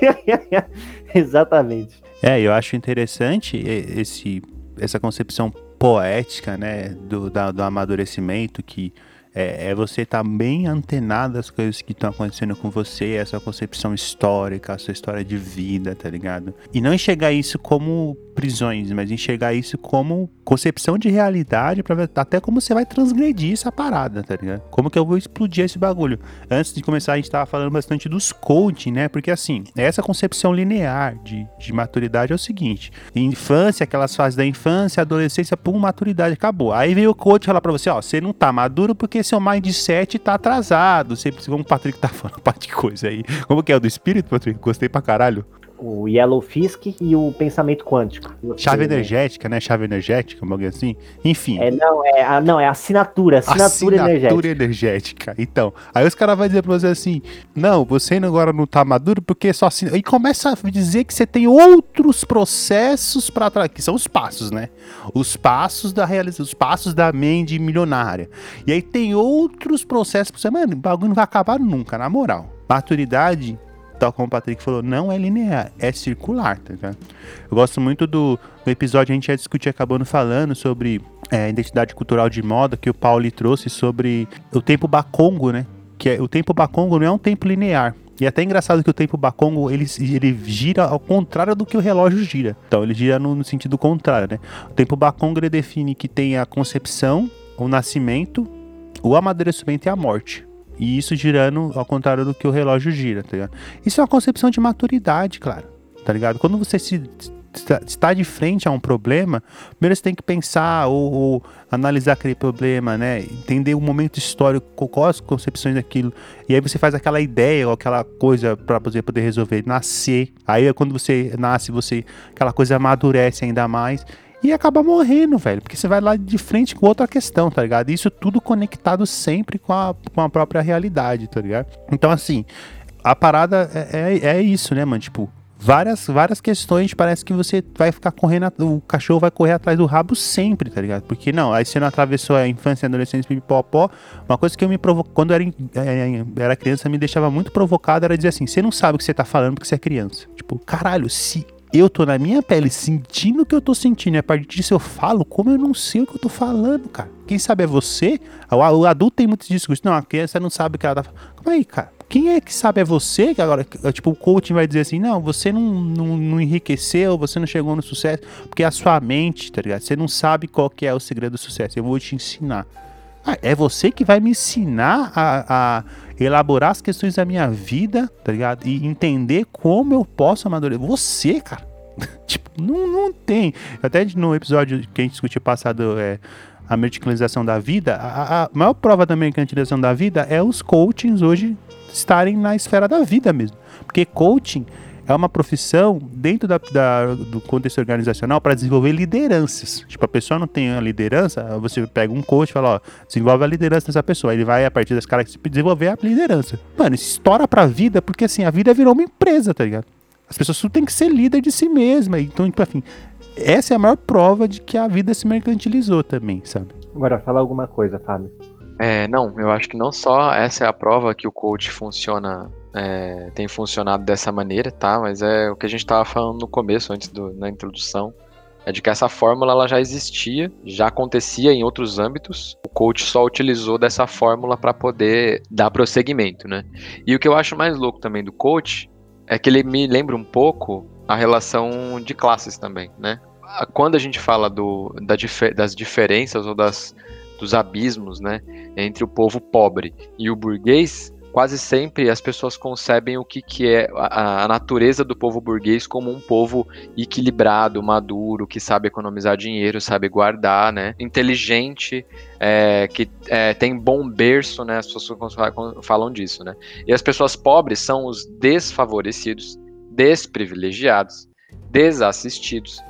<laughs> Exatamente. É, eu acho interessante esse, essa concepção poética, né, do, da- do amadurecimento, que é, é você estar bem antenado às coisas que estão acontecendo com você, essa concepção histórica, a sua história de vida, tá ligado? E não enxergar isso como prisões, mas enxergar isso como concepção de realidade, para ver até como você vai transgredir essa parada, tá ligado? Como que eu vou explodir esse bagulho. Antes de começar, a gente tava falando bastante dos coaching, né? Porque assim, essa concepção linear de, de maturidade é o seguinte: infância, aquelas fases da infância, adolescência, pum, maturidade, acabou. Aí vem o coach falar pra você: ó, você não tá maduro porque seu mindset tá atrasado. Você precisa, como o Patrick tá falando, parte de coisa aí. Como que é o do espírito, Patrick? Gostei pra caralho. O Yellow Fisk e o pensamento quântico. Chave energética, né? Chave energética, um bagulho assim. Enfim. É, não, é, a, não, é assinatura, assinatura, energética. energética. Então, aí os caras vão dizer pra você assim: não, você ainda agora não tá maduro porque só assim. E começa a dizer que você tem outros processos pra trás, que são os passos, né? Os passos da realização, os passos da mente milionária. E aí tem outros processos pra você, mano, o bagulho não vai acabar nunca, na moral. Maturidade. Tal como o Patrick falou, não é linear, é circular, tá ligado? Eu gosto muito do, do episódio, a gente já discutiu acabando falando sobre é, identidade cultural de moda que o Pauli trouxe sobre o tempo bacongo, né? Que é, o tempo bacongo não é um tempo linear. E é até engraçado que o tempo bacongo ele, ele gira ao contrário do que o relógio gira. Então ele gira no, no sentido contrário, né? O tempo bacongo ele define que tem a concepção, o nascimento, o amadurecimento e a morte. E isso girando ao contrário do que o relógio gira, tá ligado? Isso é uma concepção de maturidade, claro, tá ligado? Quando você se está- de frente a um problema, primeiro você tem que pensar ou, ou analisar aquele problema, né? Entender o momento histórico, quais as concepções daquilo. E aí você faz aquela ideia ou aquela coisa para você poder resolver, nascer. Aí é quando você nasce, você aquela coisa amadurece ainda mais e acaba morrendo, velho, porque você vai lá de frente com outra questão, tá ligado? Isso tudo conectado sempre com a, com a própria realidade, tá ligado? Então, assim, a parada é, é, é isso, né, mano? Tipo, várias, várias questões, parece que você vai ficar correndo, o cachorro vai correr atrás do rabo sempre, tá ligado? Porque não, aí você não atravessou a infância e adolescência, pipopó. Uma coisa que eu me provoco, quando era, eh, era criança, me deixava muito provocado, era dizer assim, você não sabe o que você tá falando porque você é criança. Tipo, caralho, se eu tô na minha pele sentindo o que eu tô sentindo e a partir disso eu falo, como eu não sei o que eu tô falando, cara? Quem sabe é você? O, adulto tem muitos discursos. Não, a criança não sabe o que ela tá falando. Calma aí, cara. Quem é que sabe é você? Que agora, tipo, o coaching vai dizer assim: não, você não, não, não enriqueceu, você não chegou no sucesso, porque é a sua mente, tá ligado? Você não sabe qual que é o segredo do sucesso. Eu vou te ensinar. Ah, é você que vai me ensinar a, a elaborar as questões da minha vida, tá ligado? E entender como eu posso amadurecer. Você, cara. <laughs> tipo, não, não tem. Até no episódio que a gente discutiu passado, é, a mercantilização da vida, a, a maior prova da mercantilização da vida é os coachings hoje estarem na esfera da vida mesmo. Porque coaching é uma profissão dentro da, da- do contexto organizacional para desenvolver lideranças. Tipo, a pessoa não tem a liderança, você pega um coach e fala, ó, desenvolve a liderança dessa pessoa. Ele vai, a partir das características, desenvolver a liderança. Mano, isso estoura pra vida, porque assim, a vida virou uma empresa, tá ligado? As pessoas tudo tem que ser líder de si mesma. Então, tipo, assim, essa é a maior prova de que a vida se mercantilizou também, sabe? Agora, fala alguma coisa, Fábio. É, não, eu acho que não só essa é a prova que o coach funciona, é, tem funcionado dessa maneira, tá? Mas é o que a gente estava falando no começo, antes do, na introdução, é de que essa fórmula ela já existia, já acontecia em outros âmbitos. O coach só utilizou dessa fórmula para poder dar prosseguimento, né? E o que eu acho mais louco também do coach é que ele me lembra um pouco a relação de classes também, né? Quando a gente fala do, da das diferenças ou das, dos abismos, né, entre o povo pobre e o burguês, quase sempre as pessoas concebem o que, que é a, a natureza do povo burguês como um povo equilibrado, maduro, que sabe economizar dinheiro, sabe guardar, né, inteligente, é, que é, tem bom berço, né, as pessoas falam disso, né. E as pessoas pobres são os desfavorecidos, desprivilegiados, desassistidos.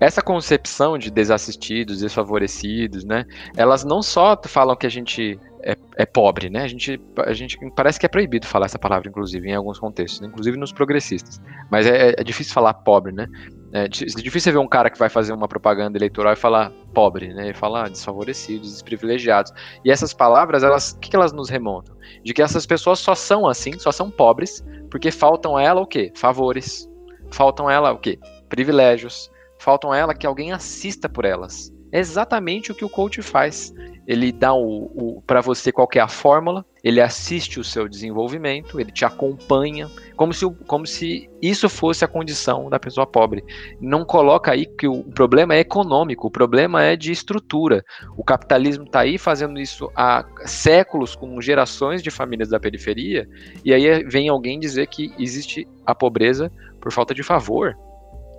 Essa concepção de desassistidos, desfavorecidos, né? Elas não só falam que a gente é, é pobre, né? A gente, a gente parece que é proibido falar essa palavra, inclusive, em alguns contextos, né? inclusive nos progressistas. Mas é, é difícil falar pobre, né? É di- difícil ver um cara que vai fazer uma propaganda eleitoral e falar pobre, né? E falar desfavorecidos, desprivilegiados. E essas palavras, elas, o que, que elas nos remontam? De que essas pessoas só são assim, só são pobres, porque faltam a ela o quê? Favores. Faltam a ela o quê? Privilégios. Faltam a ela que alguém assista por elas. É exatamente o que o coach faz. Ele dá o, o para você qual é a fórmula, ele assiste o seu desenvolvimento, ele te acompanha, como se, como se isso fosse a condição da pessoa pobre. Não coloca aí que o problema é econômico, o problema é de estrutura. O capitalismo está aí fazendo isso há séculos com gerações de famílias da periferia, e aí vem alguém dizer que existe a pobreza por falta de favor,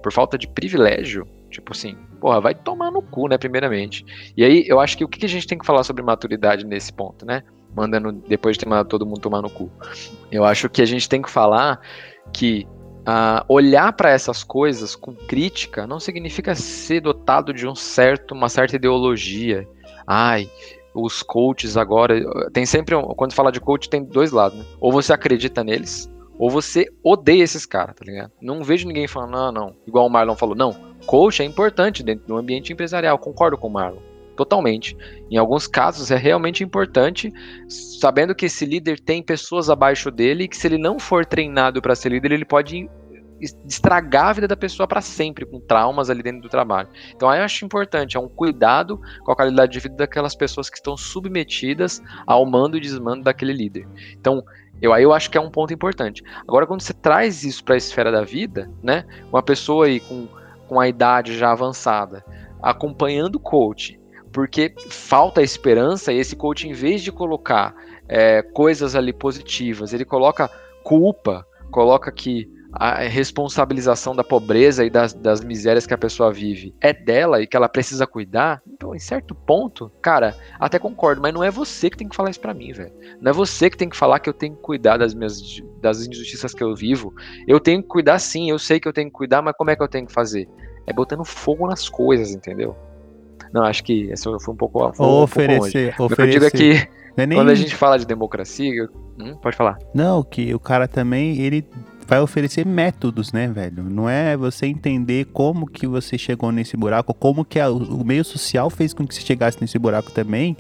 por falta de privilégio. Tipo assim, porra, vai tomar no cu, né, primeiramente. E aí, eu acho que o que a gente tem que falar sobre maturidade nesse ponto, né? Mandando, depois de ter mandado todo mundo tomar no cu. Eu acho que a gente tem que falar que ah, olhar para essas coisas com crítica não significa ser dotado de um certo, uma certa ideologia. Ai, os coaches agora. Tem sempre. quando fala de coach, tem dois lados, né? Ou você acredita neles, ou você odeia esses caras, tá ligado? Não vejo ninguém falando, não, não. Igual o Marlon falou, não. Coach é importante dentro do ambiente empresarial. Concordo com o Marlon. Totalmente. Em alguns casos é realmente importante, sabendo que esse líder tem pessoas abaixo dele e que se ele não for treinado para ser líder, ele pode es- estragar a vida da pessoa para sempre, com traumas ali dentro do trabalho. Então aí eu acho importante, é um cuidado com a qualidade de vida daquelas pessoas que estão submetidas ao mando e desmando daquele líder. Então, eu, aí eu acho que é um ponto importante. Agora, quando você traz isso para a esfera da vida, né? Uma pessoa aí com, com a idade já avançada, acompanhando o coach, porque falta esperança e esse coach, em vez de colocar é, coisas ali positivas, ele coloca culpa, coloca que a responsabilização da pobreza e das, das misérias que a pessoa vive é dela e que ela precisa cuidar, então, em certo ponto, cara, até concordo, mas não é você que tem que falar isso pra mim, velho. Não é você que tem que falar que eu tenho que cuidar das minhas das injustiças que eu vivo. Eu tenho que cuidar sim, eu sei que eu tenho que cuidar, mas como é que eu tenho que fazer? É botando fogo nas coisas, entendeu? Não, acho que esse foi um pouco, foi um Ou pouco oferecer, O que eu digo é oferecer. que é nem- quando a gente fala de democracia, eu- hum, pode falar. não, que o cara também, ele vai oferecer métodos, né, velho? Não é você entender como que você chegou nesse buraco, como que a- o meio social fez com que você chegasse nesse buraco também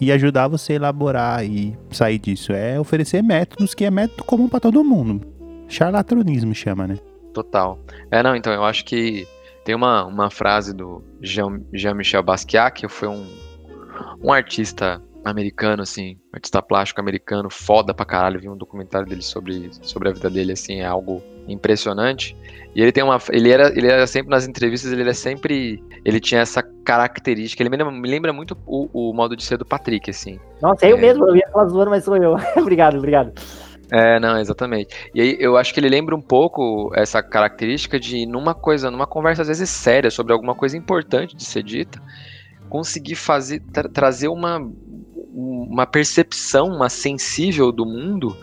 e ajudar você a elaborar e sair disso. É oferecer métodos que é método comum pra todo mundo. Charlatanismo chama, né? Total. É, não, então, eu acho que tem uma, uma frase do Jean- Jean-Michel Basquiat, que foi um, um artista americano, assim, artista plástico americano, foda pra caralho. Vi um documentário dele sobre, sobre a vida dele, assim, é algo impressionante. E ele tem uma. Ele era, ele era sempre nas entrevistas, ele era sempre. Ele tinha essa característica. Ele me lembra, me lembra muito o, o modo de ser do Patrick, assim. Nossa, é eu mesmo, eu ia falar zoando, mas sou eu. <laughs> obrigado, obrigado. É, não, exatamente. E aí eu acho que ele lembra um pouco essa característica de numa coisa, numa conversa às vezes séria sobre alguma coisa importante de ser dita, conseguir fazer tra- trazer uma uma percepção, uma sensível do mundo,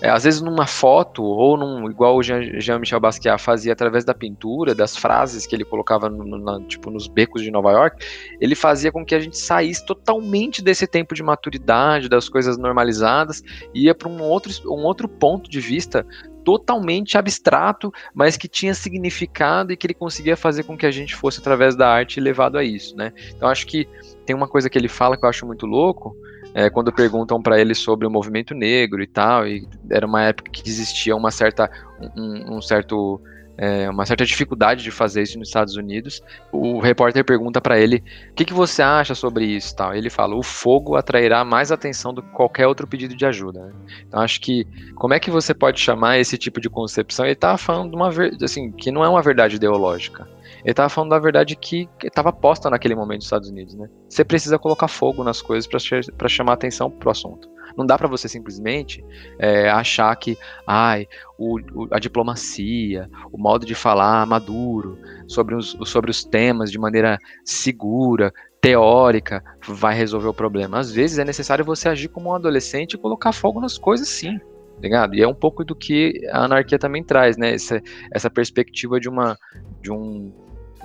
é, às vezes numa foto ou num igual o Jean- Jean-Michel Basquiat fazia através da pintura, das frases que ele colocava no- na- tipo nos becos de Nova York, ele fazia com que a gente saísse totalmente desse tempo de maturidade, das coisas normalizadas ia para um outro, um outro ponto de vista totalmente abstrato, mas que tinha significado e que ele conseguia fazer com que a gente fosse através da arte levado a isso, né? Então acho que tem uma coisa que ele fala que eu acho muito louco, é, quando perguntam para ele sobre o movimento negro e tal, e era uma época que existia uma certa, um, um certo, é, uma certa dificuldade de fazer isso nos Estados Unidos. O repórter pergunta para ele o que, que você acha sobre isso, tal. Ele fala: o fogo atrairá mais atenção do que qualquer outro pedido de ajuda. Então acho que como é que você pode chamar esse tipo de concepção? Ele estava falando de uma assim que não é uma verdade ideológica. Ele estava falando da verdade que estava posta naquele momento nos Estados Unidos, né? Você precisa colocar fogo nas coisas para chamar atenção pro assunto. Não dá para você simplesmente é, achar que, ai, o, o- a diplomacia, o modo de falar maduro sobre os, sobre os temas de maneira segura, teórica, vai resolver o problema. Às vezes é necessário você agir como um adolescente e colocar fogo nas coisas, sim. Ligado? E é um pouco do que a anarquia também traz, né? Essa, essa perspectiva de uma, de, um,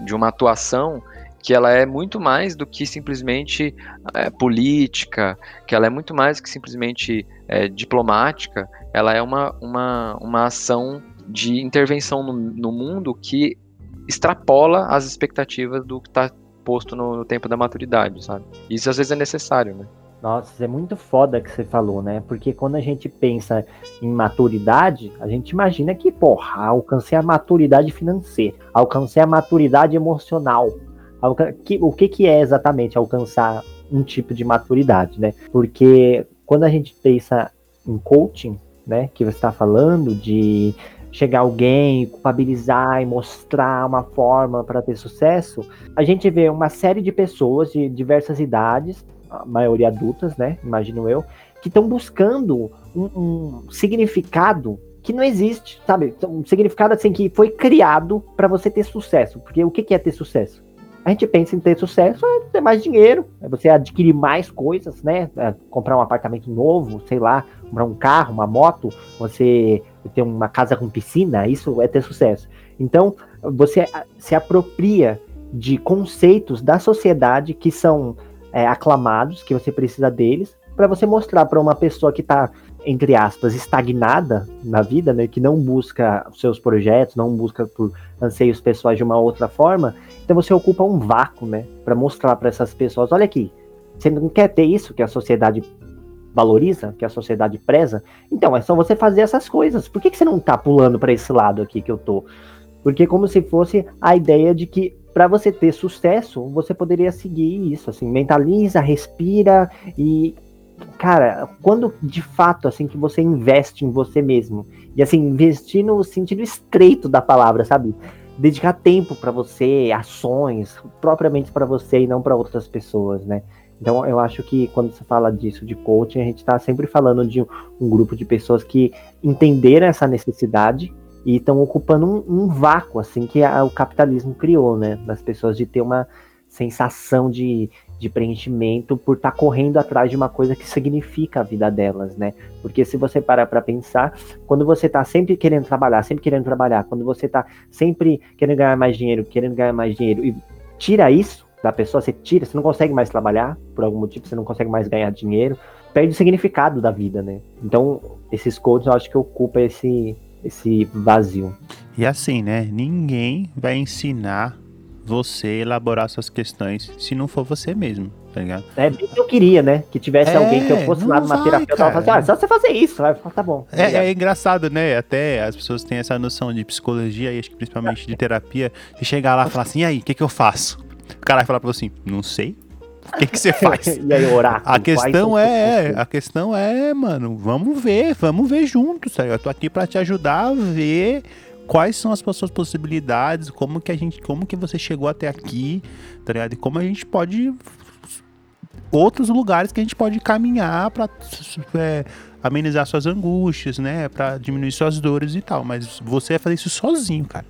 de uma atuação que ela é muito mais do que simplesmente é, política, que ela é muito mais do que simplesmente é, diplomática, ela é uma, uma, uma ação de intervenção no, no mundo que extrapola as expectativas do que tá posto no, no tempo da maturidade, sabe? Isso às vezes é necessário, né? Nossa, é muito foda que você falou, né? Porque quando a gente pensa em maturidade, a gente imagina que, porra, alcancei a maturidade financeira, alcancei a maturidade emocional. O que, que é exatamente alcançar um tipo de maturidade, né? Porque quando a gente pensa em coaching, né, que você está falando de chegar alguém, culpabilizar e mostrar uma forma para ter sucesso, a gente vê uma série de pessoas de diversas idades, a maioria adultas, né? Imagino eu, que estão buscando um, um, significado que não existe, sabe? Um significado assim que foi criado para você ter sucesso. Porque o que, que é ter sucesso? A gente pensa em ter sucesso é ter mais dinheiro, é você adquirir mais coisas, né? É comprar um apartamento novo, sei lá, comprar um carro, uma moto, você ter uma casa com piscina, isso é ter sucesso. Então, você se apropria de conceitos da sociedade que são é, aclamados, que você precisa deles, para você mostrar para uma pessoa que está, entre aspas, estagnada na vida, né, que não busca seus projetos, não busca por anseios pessoais de uma outra forma, então você ocupa um vácuo, né, para mostrar para essas pessoas, olha aqui, você não quer ter isso que a sociedade valoriza, que a sociedade preza, então é só você fazer essas coisas. Por que, que você não tá pulando para esse lado aqui que eu tô? Porque como se fosse a ideia de que para você ter sucesso, você poderia seguir isso, assim, mentaliza, respira e cara, quando de fato assim que você investe em você mesmo, e assim, investir no sentido estreito da palavra, sabe? Dedicar tempo para você, ações, propriamente para você e não para outras pessoas, né? Então, eu acho que quando você fala disso, de coaching, a gente está sempre falando de um, grupo de pessoas que entenderam essa necessidade e estão ocupando um, um, vácuo, assim, que a, o capitalismo criou, né? Das pessoas de ter uma sensação de, de preenchimento por estar tá correndo atrás de uma coisa que significa a vida delas, né? Porque se você parar para pensar, quando você está sempre querendo trabalhar, sempre querendo trabalhar, quando você está sempre querendo ganhar mais dinheiro, querendo ganhar mais dinheiro, e tira isso, da pessoa, você tira, você não consegue mais trabalhar, por algum motivo, você não consegue mais ganhar dinheiro, perde o significado da vida, né? Então, esses coaches eu acho que ocupa esse, esse vazio. E assim, né? Ninguém vai ensinar você a elaborar suas questões se não for você mesmo, tá ligado? É bem que eu queria, né? Que tivesse é, alguém que eu fosse lá numa vai, terapeuta e falasse, ah, só você fazer isso, vai tá bom. Tá é, é, engraçado, né? Até as pessoas têm essa noção de psicologia e acho que principalmente de terapia, de chegar lá e falar assim, e aí, o que, que eu faço? O cara vai falar pra você assim, não sei. O que, que você faz? <laughs> e aí, oráculo, a questão é, a questão é, mano, vamos ver, vamos ver juntos, tá Eu tô aqui para te ajudar a ver quais são as suas possibilidades, como que a gente, como que você chegou até aqui, tá ligado? E como a gente pode outros lugares que a gente pode caminhar para é, amenizar suas angústias, né, para diminuir suas dores e tal, mas você vai fazer isso sozinho, cara.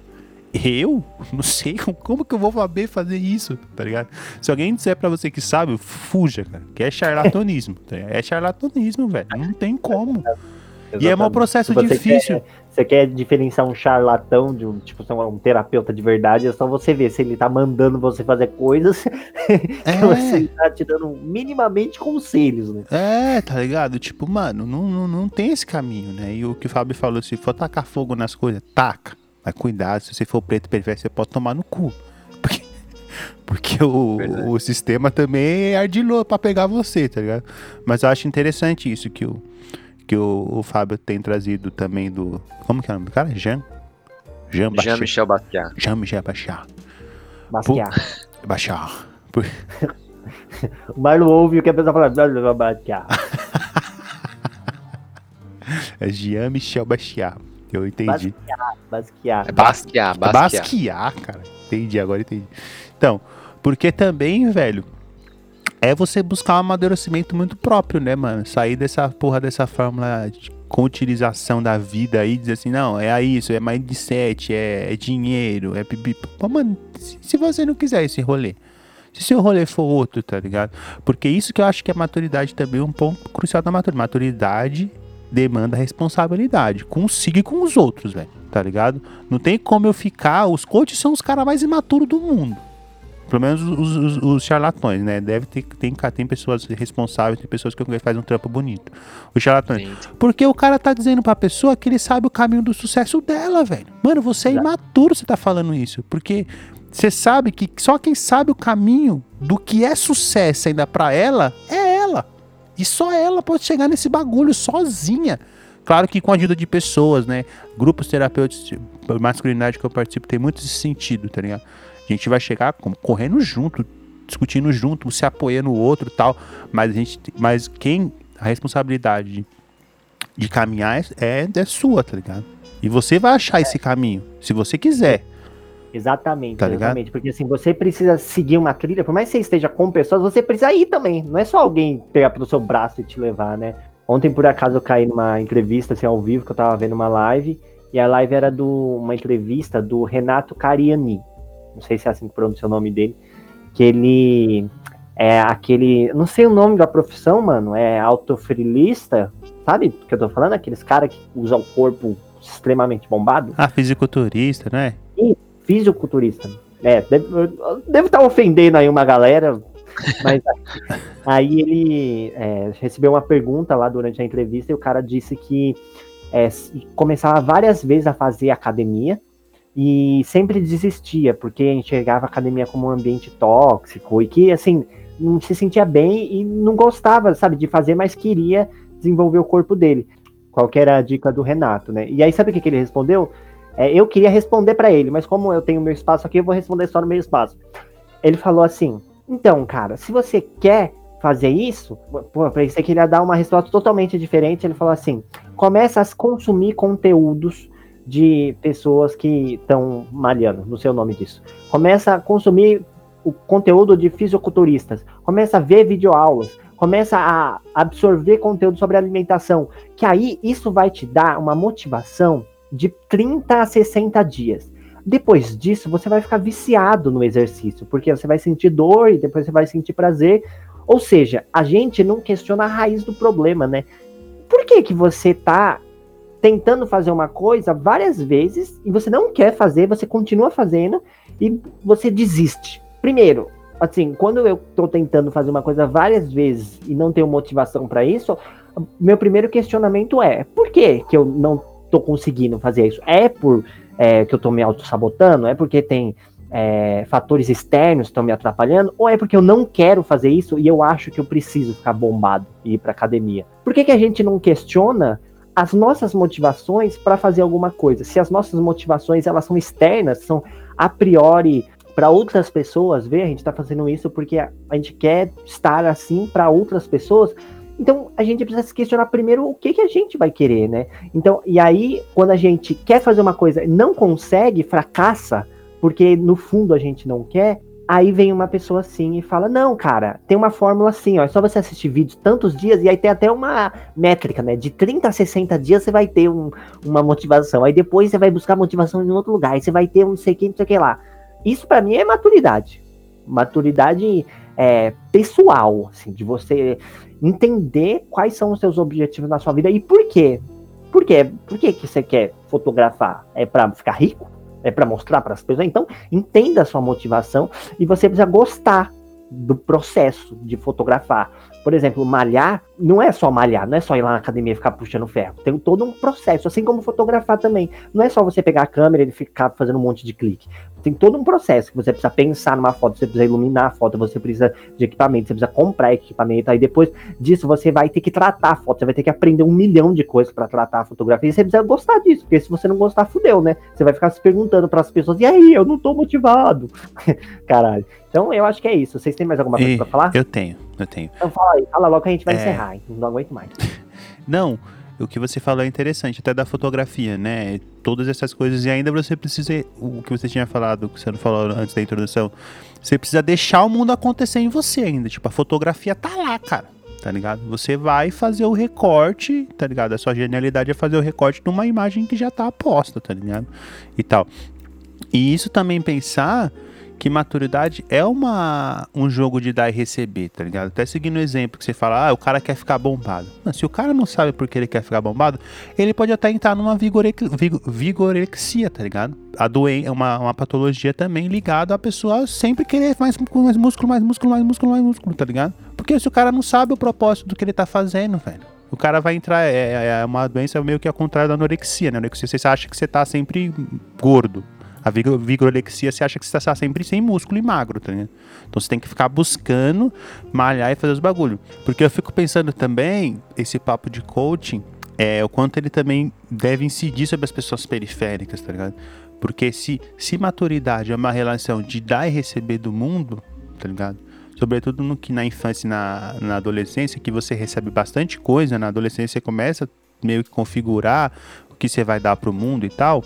Eu? Não sei <laughs> como que eu vou saber fazer isso, tá ligado? Se alguém disser pra você que sabe, fuja, cara. Que é charlatanismo. Tá é charlatanismo, velho. Não tem como. Exatamente. E é um processo difícil. Quer, você quer diferenciar um charlatão de um, tipo, um terapeuta de verdade, é só você ver se ele tá mandando você fazer coisas <laughs> é. que você tá te dando minimamente conselhos, né? É, tá ligado? Tipo, mano, não, não, não tem esse caminho, né? E o que o Fábio falou, se for tacar fogo nas coisas, taca. Mas cuidado, se você for preto perverso, você pode tomar no cu. Porque, <laughs> porque o, o sistema também é ardilou pra pegar você, tá ligado? Mas eu acho interessante isso que o, que o, o Fábio tem trazido também do. Como que é o nome do cara? Jean? Jean, Jean Michel Basquiat. Jean Michel Basquiat. Basquiat. Basquiat. <laughs> o Marlon ouve o que a pessoa fala. Basquiat. <laughs> é Jean Michel Basquiat. Eu entendi. Basquear. Basquear, basquear. Basquear, cara. Entendi, agora entendi. Então, porque também, velho, é você buscar um amadurecimento muito próprio, né, mano? Sair dessa porra dessa fórmula de, com utilização da vida aí, dizer assim, não, é isso, é mindset, é, é dinheiro, é pipi. Pô, mano, se, se você não quiser esse rolê, se seu rolê for outro, tá ligado? Porque isso que eu acho que é maturidade também, um ponto crucial da maturidade. Maturidade demanda responsabilidade consigo e com os outros, velho. Tá ligado? Não tem como eu ficar. Os coaches são os caras mais imaturos do mundo. Pelo menos os, os, os charlatões, né? Deve ter tem, tem pessoas responsáveis, tem pessoas que fazem um trampo bonito. Os charlatões. Sim. Porque o cara tá dizendo pra pessoa que ele sabe o caminho do sucesso dela, velho. Mano, você é imaturo você tá falando isso. Porque você sabe que só quem sabe o caminho do que é sucesso ainda pra ela é ela. E só ela pode chegar nesse bagulho sozinha. Claro que com a ajuda de pessoas, né? Grupos terapêuticos de masculinidade que eu participo tem muito esse sentido, tá ligado? A gente vai chegar correndo junto, discutindo junto, se apoiando o outro tal. Mas a gente. Mas quem. A responsabilidade de, caminhar é, é sua, tá ligado? E você vai achar esse caminho, se você quiser. Exatamente, Tá exatamente. Porque assim, você precisa seguir uma trilha, por mais que você esteja com pessoas, você precisa ir também. Não é só alguém pegar pelo seu braço e te levar, né? Ontem, por acaso, eu caí numa entrevista assim, ao vivo, que eu tava vendo uma live, e a live era do uma entrevista do Renato Cariani. Não sei se é assim que pronuncia o nome dele. Que ele é aquele. Não sei o nome da profissão, mano. É autofrilista. Sabe o que eu tô falando? Aqueles caras que usam o corpo extremamente bombado. Ah, fisiculturista, né? Fisiculturista. É, devo estar ofendendo aí uma galera, mas <laughs> aí ele é, recebeu uma pergunta lá durante a entrevista e o cara disse que é, começava várias vezes a fazer academia e sempre desistia, porque enxergava a academia como um ambiente tóxico e que, assim, não se sentia bem e não gostava, sabe, de fazer, mas queria desenvolver o corpo dele. Qual que era a dica do Renato, né? E aí, sabe o que, que ele respondeu? É, eu queria responder pra ele, mas como eu tenho meu espaço aqui, eu vou responder só no meu espaço. Ele falou assim: então, cara, se você quer fazer isso, pô, pensei que ele ia dar uma resposta totalmente diferente. Ele falou assim: começa a consumir conteúdos de pessoas que estão malhando, não sei o nome disso. Começa a consumir o conteúdo de fisiculturistas, começa a ver videoaulas, começa a absorver conteúdo sobre alimentação, que aí isso vai te dar uma motivação de 30 a 60 dias. Depois disso, você vai ficar viciado no exercício, porque você vai sentir dor e depois você vai sentir prazer. Ou seja, a gente não questiona a raiz do problema, né? Por que que você tá tentando fazer uma coisa várias vezes e você não quer fazer, você continua fazendo e você desiste? Primeiro, assim, quando eu tô tentando fazer uma coisa várias vezes e não tenho motivação para isso, meu primeiro questionamento é: por que que eu não tô conseguindo fazer isso? É por é, que eu tô me auto-sabotando? É porque tem é, fatores externos estão me atrapalhando? Ou é porque eu não quero fazer isso e eu acho que eu preciso ficar bombado e ir pra academia? Por que, que a gente não questiona as nossas motivações para fazer alguma coisa? Se as nossas motivações elas são externas, são a priori para outras pessoas ver, a gente tá fazendo isso porque a gente quer estar assim para outras pessoas. Então a gente precisa se questionar primeiro o que, que a gente vai querer, né? Então, e aí, quando a gente quer fazer uma coisa e não consegue, fracassa, porque no fundo a gente não quer, aí vem uma pessoa assim e fala: Não, cara, tem uma fórmula assim, ó, é só você assistir vídeos tantos dias, e aí tem até uma métrica, né? De 30 a 60 dias você vai ter um- uma motivação, aí depois você vai buscar motivação em outro lugar, aí você vai ter um não sei o que, não sei o que lá. Isso pra mim é maturidade. Maturidade é, pessoal, assim, de você entender quais são os seus objetivos na sua vida e por quê. Por quê? Por que, que você quer fotografar? É pra ficar rico? É pra mostrar para as pessoas? Então, entenda a sua motivação e você precisa gostar do processo de fotografar. Por exemplo, malhar não é só malhar, não é só ir lá na academia e ficar puxando ferro. Tem todo um processo, assim como fotografar também. Não é só você pegar a câmera e ficar fazendo um monte de clique. Tem todo um processo que você precisa pensar numa foto, você precisa iluminar a foto, você precisa de equipamento, você precisa comprar equipamento. Aí depois disso você vai ter que tratar a foto, você vai ter que aprender um milhão de coisas para tratar a fotografia. E você precisa gostar disso, porque se você não gostar, fudeu, né? Você vai ficar se perguntando para as pessoas: e aí, eu não tô motivado. <laughs> Caralho. Então eu acho que é isso. Vocês têm mais alguma coisa E para falar? eu tenho, eu tenho. Então fala aí, fala logo que a gente vai É. encerrar. hein? Não aguento mais. <laughs> Não, o que você falou é interessante, até da fotografia, né? Todas essas coisas, e ainda você precisa, o que você tinha falado, que você não falou antes da introdução, você precisa deixar o mundo acontecer em você ainda. Tipo, a fotografia tá lá, cara. Tá ligado? Você vai fazer o recorte, tá ligado? A sua genialidade é fazer o recorte de uma imagem que já tá posta, tá ligado? E tal. E isso também pensar que maturidade é uma, um jogo de dar e receber, tá ligado? Até seguindo o exemplo que você fala, ah, o cara quer ficar bombado. Não, se o cara não sabe por que ele quer ficar bombado, ele pode até entrar numa vigore, vigo- vigorexia, tá ligado? A doença é uma, uma patologia também ligada a pessoa sempre querer mais, mais músculo, mais músculo, mais músculo, mais músculo, tá ligado? Porque se o cara não sabe o propósito do que ele tá fazendo, velho. O cara vai entrar, é, é uma doença meio que ao contrário da anorexia, né? Anorexia, você acha que você tá sempre gordo. A vigor- vigorexia, você acha que você tá sempre sem músculo e magro, tá ligado? Então você tem que ficar buscando malhar e fazer os bagulho. Porque eu fico pensando também, esse papo de coaching, é o quanto ele também deve incidir sobre as pessoas periféricas, tá ligado? Porque se, se maturidade é uma relação de dar e receber do mundo, tá ligado? Sobretudo no que na infância e na, na adolescência, que você recebe bastante coisa, na adolescência você começa meio que configurar o que você vai dar pro mundo e tal.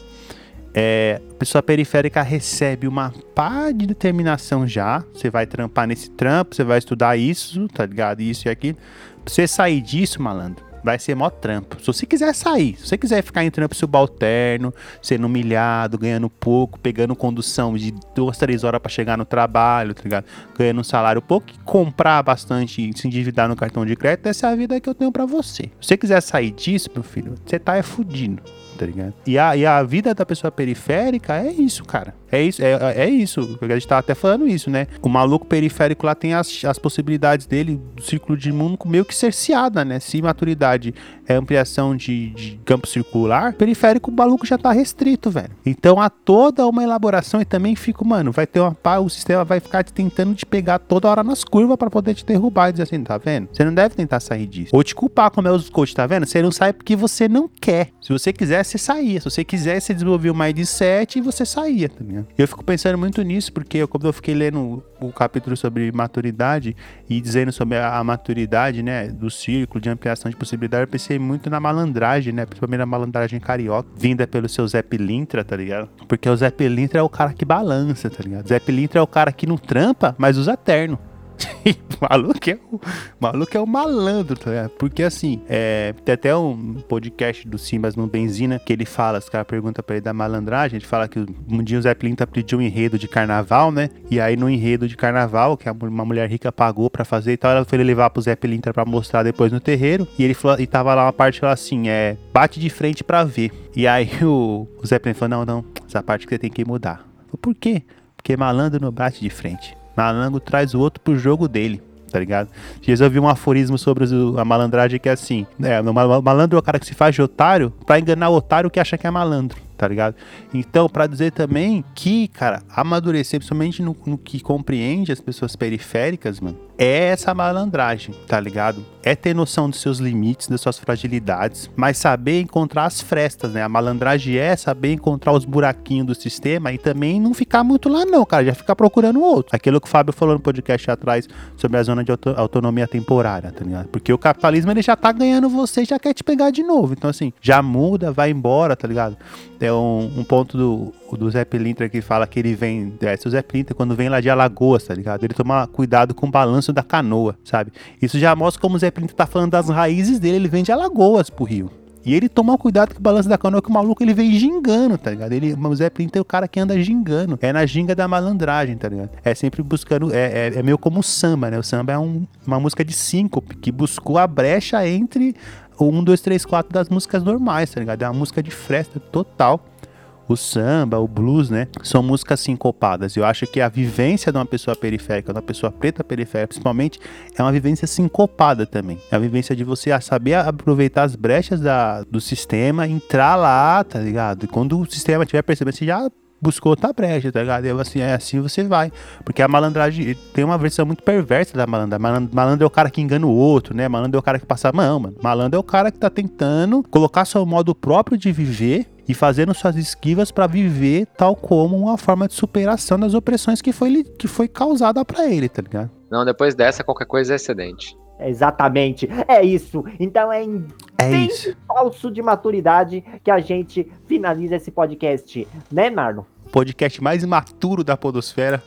É, a pessoa periférica recebe uma pá de determinação já. Você vai trampar nesse trampo, você vai estudar isso, tá ligado? Isso e aquilo. Pra você sair disso, malandro, vai ser mó trampo. Se você quiser sair, se você quiser ficar em trampo subalterno, sendo humilhado, ganhando pouco, pegando condução de duas, três horas pra chegar no trabalho, tá ligado? Ganhando um salário pouco comprar bastante e se endividar no cartão de crédito, essa é a vida que eu tenho pra você. Se você quiser sair disso, meu filho, você tá é fudido tá ligado? E a, e a vida da pessoa periférica é isso, cara. É isso, é, é isso. A gente tava até falando isso, né? O maluco periférico lá tem as, as possibilidades dele, do círculo de mundo, meio que cerceada, né? Se maturidade é ampliação de, de campo circular, periférico o maluco já tá restrito, velho. Então há toda uma elaboração e também fico, mano, vai ter uma pá, o sistema vai ficar te tentando te pegar toda hora nas curvas pra poder te derrubar e dizer assim, tá vendo? Você não deve tentar sair disso. Ou te culpar, como é os coach, tá vendo? Você não sai porque você não quer. Se você quiser, você saía. Se você quiser, você desenvolvia o mindset e você saía, tá eu fico pensando muito nisso, porque eu, como eu fiquei lendo o capítulo sobre maturidade e dizendo sobre a, maturidade, né, do círculo de ampliação de possibilidade, eu pensei muito na malandragem, né, principalmente na malandragem carioca, vinda pelo seu Zé Pilintra, tá ligado? Porque o Zé Pilintra é o cara que balança, tá ligado? Zé Pilintra é o cara que não trampa, mas usa terno. <laughs> maluco é o, maluco é o malandro, tá ligado? Porque assim, é, tem até um podcast do Simas no Benzina que ele fala, os caras perguntam pra ele da malandragem, ele fala que um dia o Zé Pilintra pediu um enredo de carnaval, né? E aí no enredo de carnaval, que uma mulher rica pagou pra fazer e tal, ela foi levar pro Zé Pilintra pra mostrar depois no terreiro, e ele falou, e tava lá uma parte lá assim, é, bate de frente pra ver. E aí <laughs> o, o Zé Pilintra falou, não, não, essa parte que você tem que mudar. Falei, Por quê? Porque malandro não bate de frente. Malandro traz o outro pro jogo dele, tá ligado? Jesus ouvi um aforismo sobre a malandragem que é assim: é, malandro é o cara que se faz de otário pra enganar o otário que acha que é malandro, tá ligado? Então, pra dizer também que, cara, amadurecer, principalmente no, no que compreende as pessoas periféricas, mano, é essa malandragem, tá ligado? É ter noção dos seus limites, das suas fragilidades, mas saber encontrar as frestas, né? A malandragem é saber encontrar os buraquinhos do sistema e também não ficar muito lá, não, cara. Já ficar procurando outro. Aquilo que o Fábio falou no podcast atrás sobre a zona de auto- autonomia temporária, tá ligado? Porque o capitalismo ele já tá ganhando você já quer te pegar de novo. Então, assim, já muda, vai embora, tá ligado? É um, um ponto do, do Zé Pilintra que fala que ele vem. É, o Zé Pilintra, quando vem lá de Alagoas, tá ligado? Ele toma cuidado com o balanço da canoa, sabe? Isso já mostra como o Zé Pilintra tá falando das raízes dele. Ele vem de Alagoas pro Rio. E ele toma cuidado com o balanço da canoa, que o maluco ele vem gingando, tá ligado? Ele, o Zé Pilintra é o cara que anda gingando. É na ginga da malandragem, tá ligado? É sempre buscando. É, é, é meio como o samba, né? O samba é um- uma música de síncope que buscou a brecha entre o 1, 2, 3, 4 das músicas normais, tá ligado? É uma música de fresta total. O samba, o blues, né? São músicas sincopadas. Eu acho que a vivência de uma pessoa periférica, de uma pessoa preta periférica, principalmente, é uma vivência sincopada também. É a vivência de você saber aproveitar as brechas da, do sistema, entrar lá, tá ligado? E quando o sistema tiver percebendo, você já buscou outra brecha, tá ligado? E assim, é assim você vai. Porque a malandragem tem uma versão muito perversa da malandra. Malandro, é o cara que engana o outro, né? Malandro é o cara que passa a mão, mano. Malandro é o cara que tá tentando colocar seu modo próprio de viver e fazendo suas esquivas pra viver tal como uma forma de superação das opressões que foi, que foi causada pra ele, tá ligado? Não, depois dessa, qualquer coisa é excedente. Exatamente. É isso. Então é em É Sim. isso. falso de maturidade que a gente finaliza esse podcast, né, Marlon? Podcast mais imaturo da podosfera.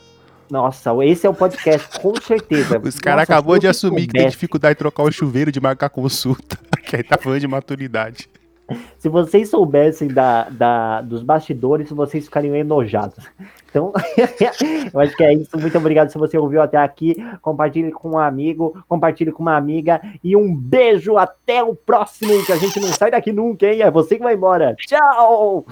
Nossa, esse é o podcast, com certeza. <laughs> Os caras acabou de assumir que tem dificuldade de trocar o chuveiro de marcar consulta. <laughs> que aí tá falando de maturidade. <laughs> Se vocês soubessem da, da, dos bastidores, vocês ficariam enojados. Então, <laughs> eu acho que é isso. Muito obrigado se você ouviu até aqui. Compartilhe com um amigo, compartilhe com uma amiga. E um beijo. Até o próximo, que a gente não sai daqui nunca, hein? É você que vai embora. Tchau!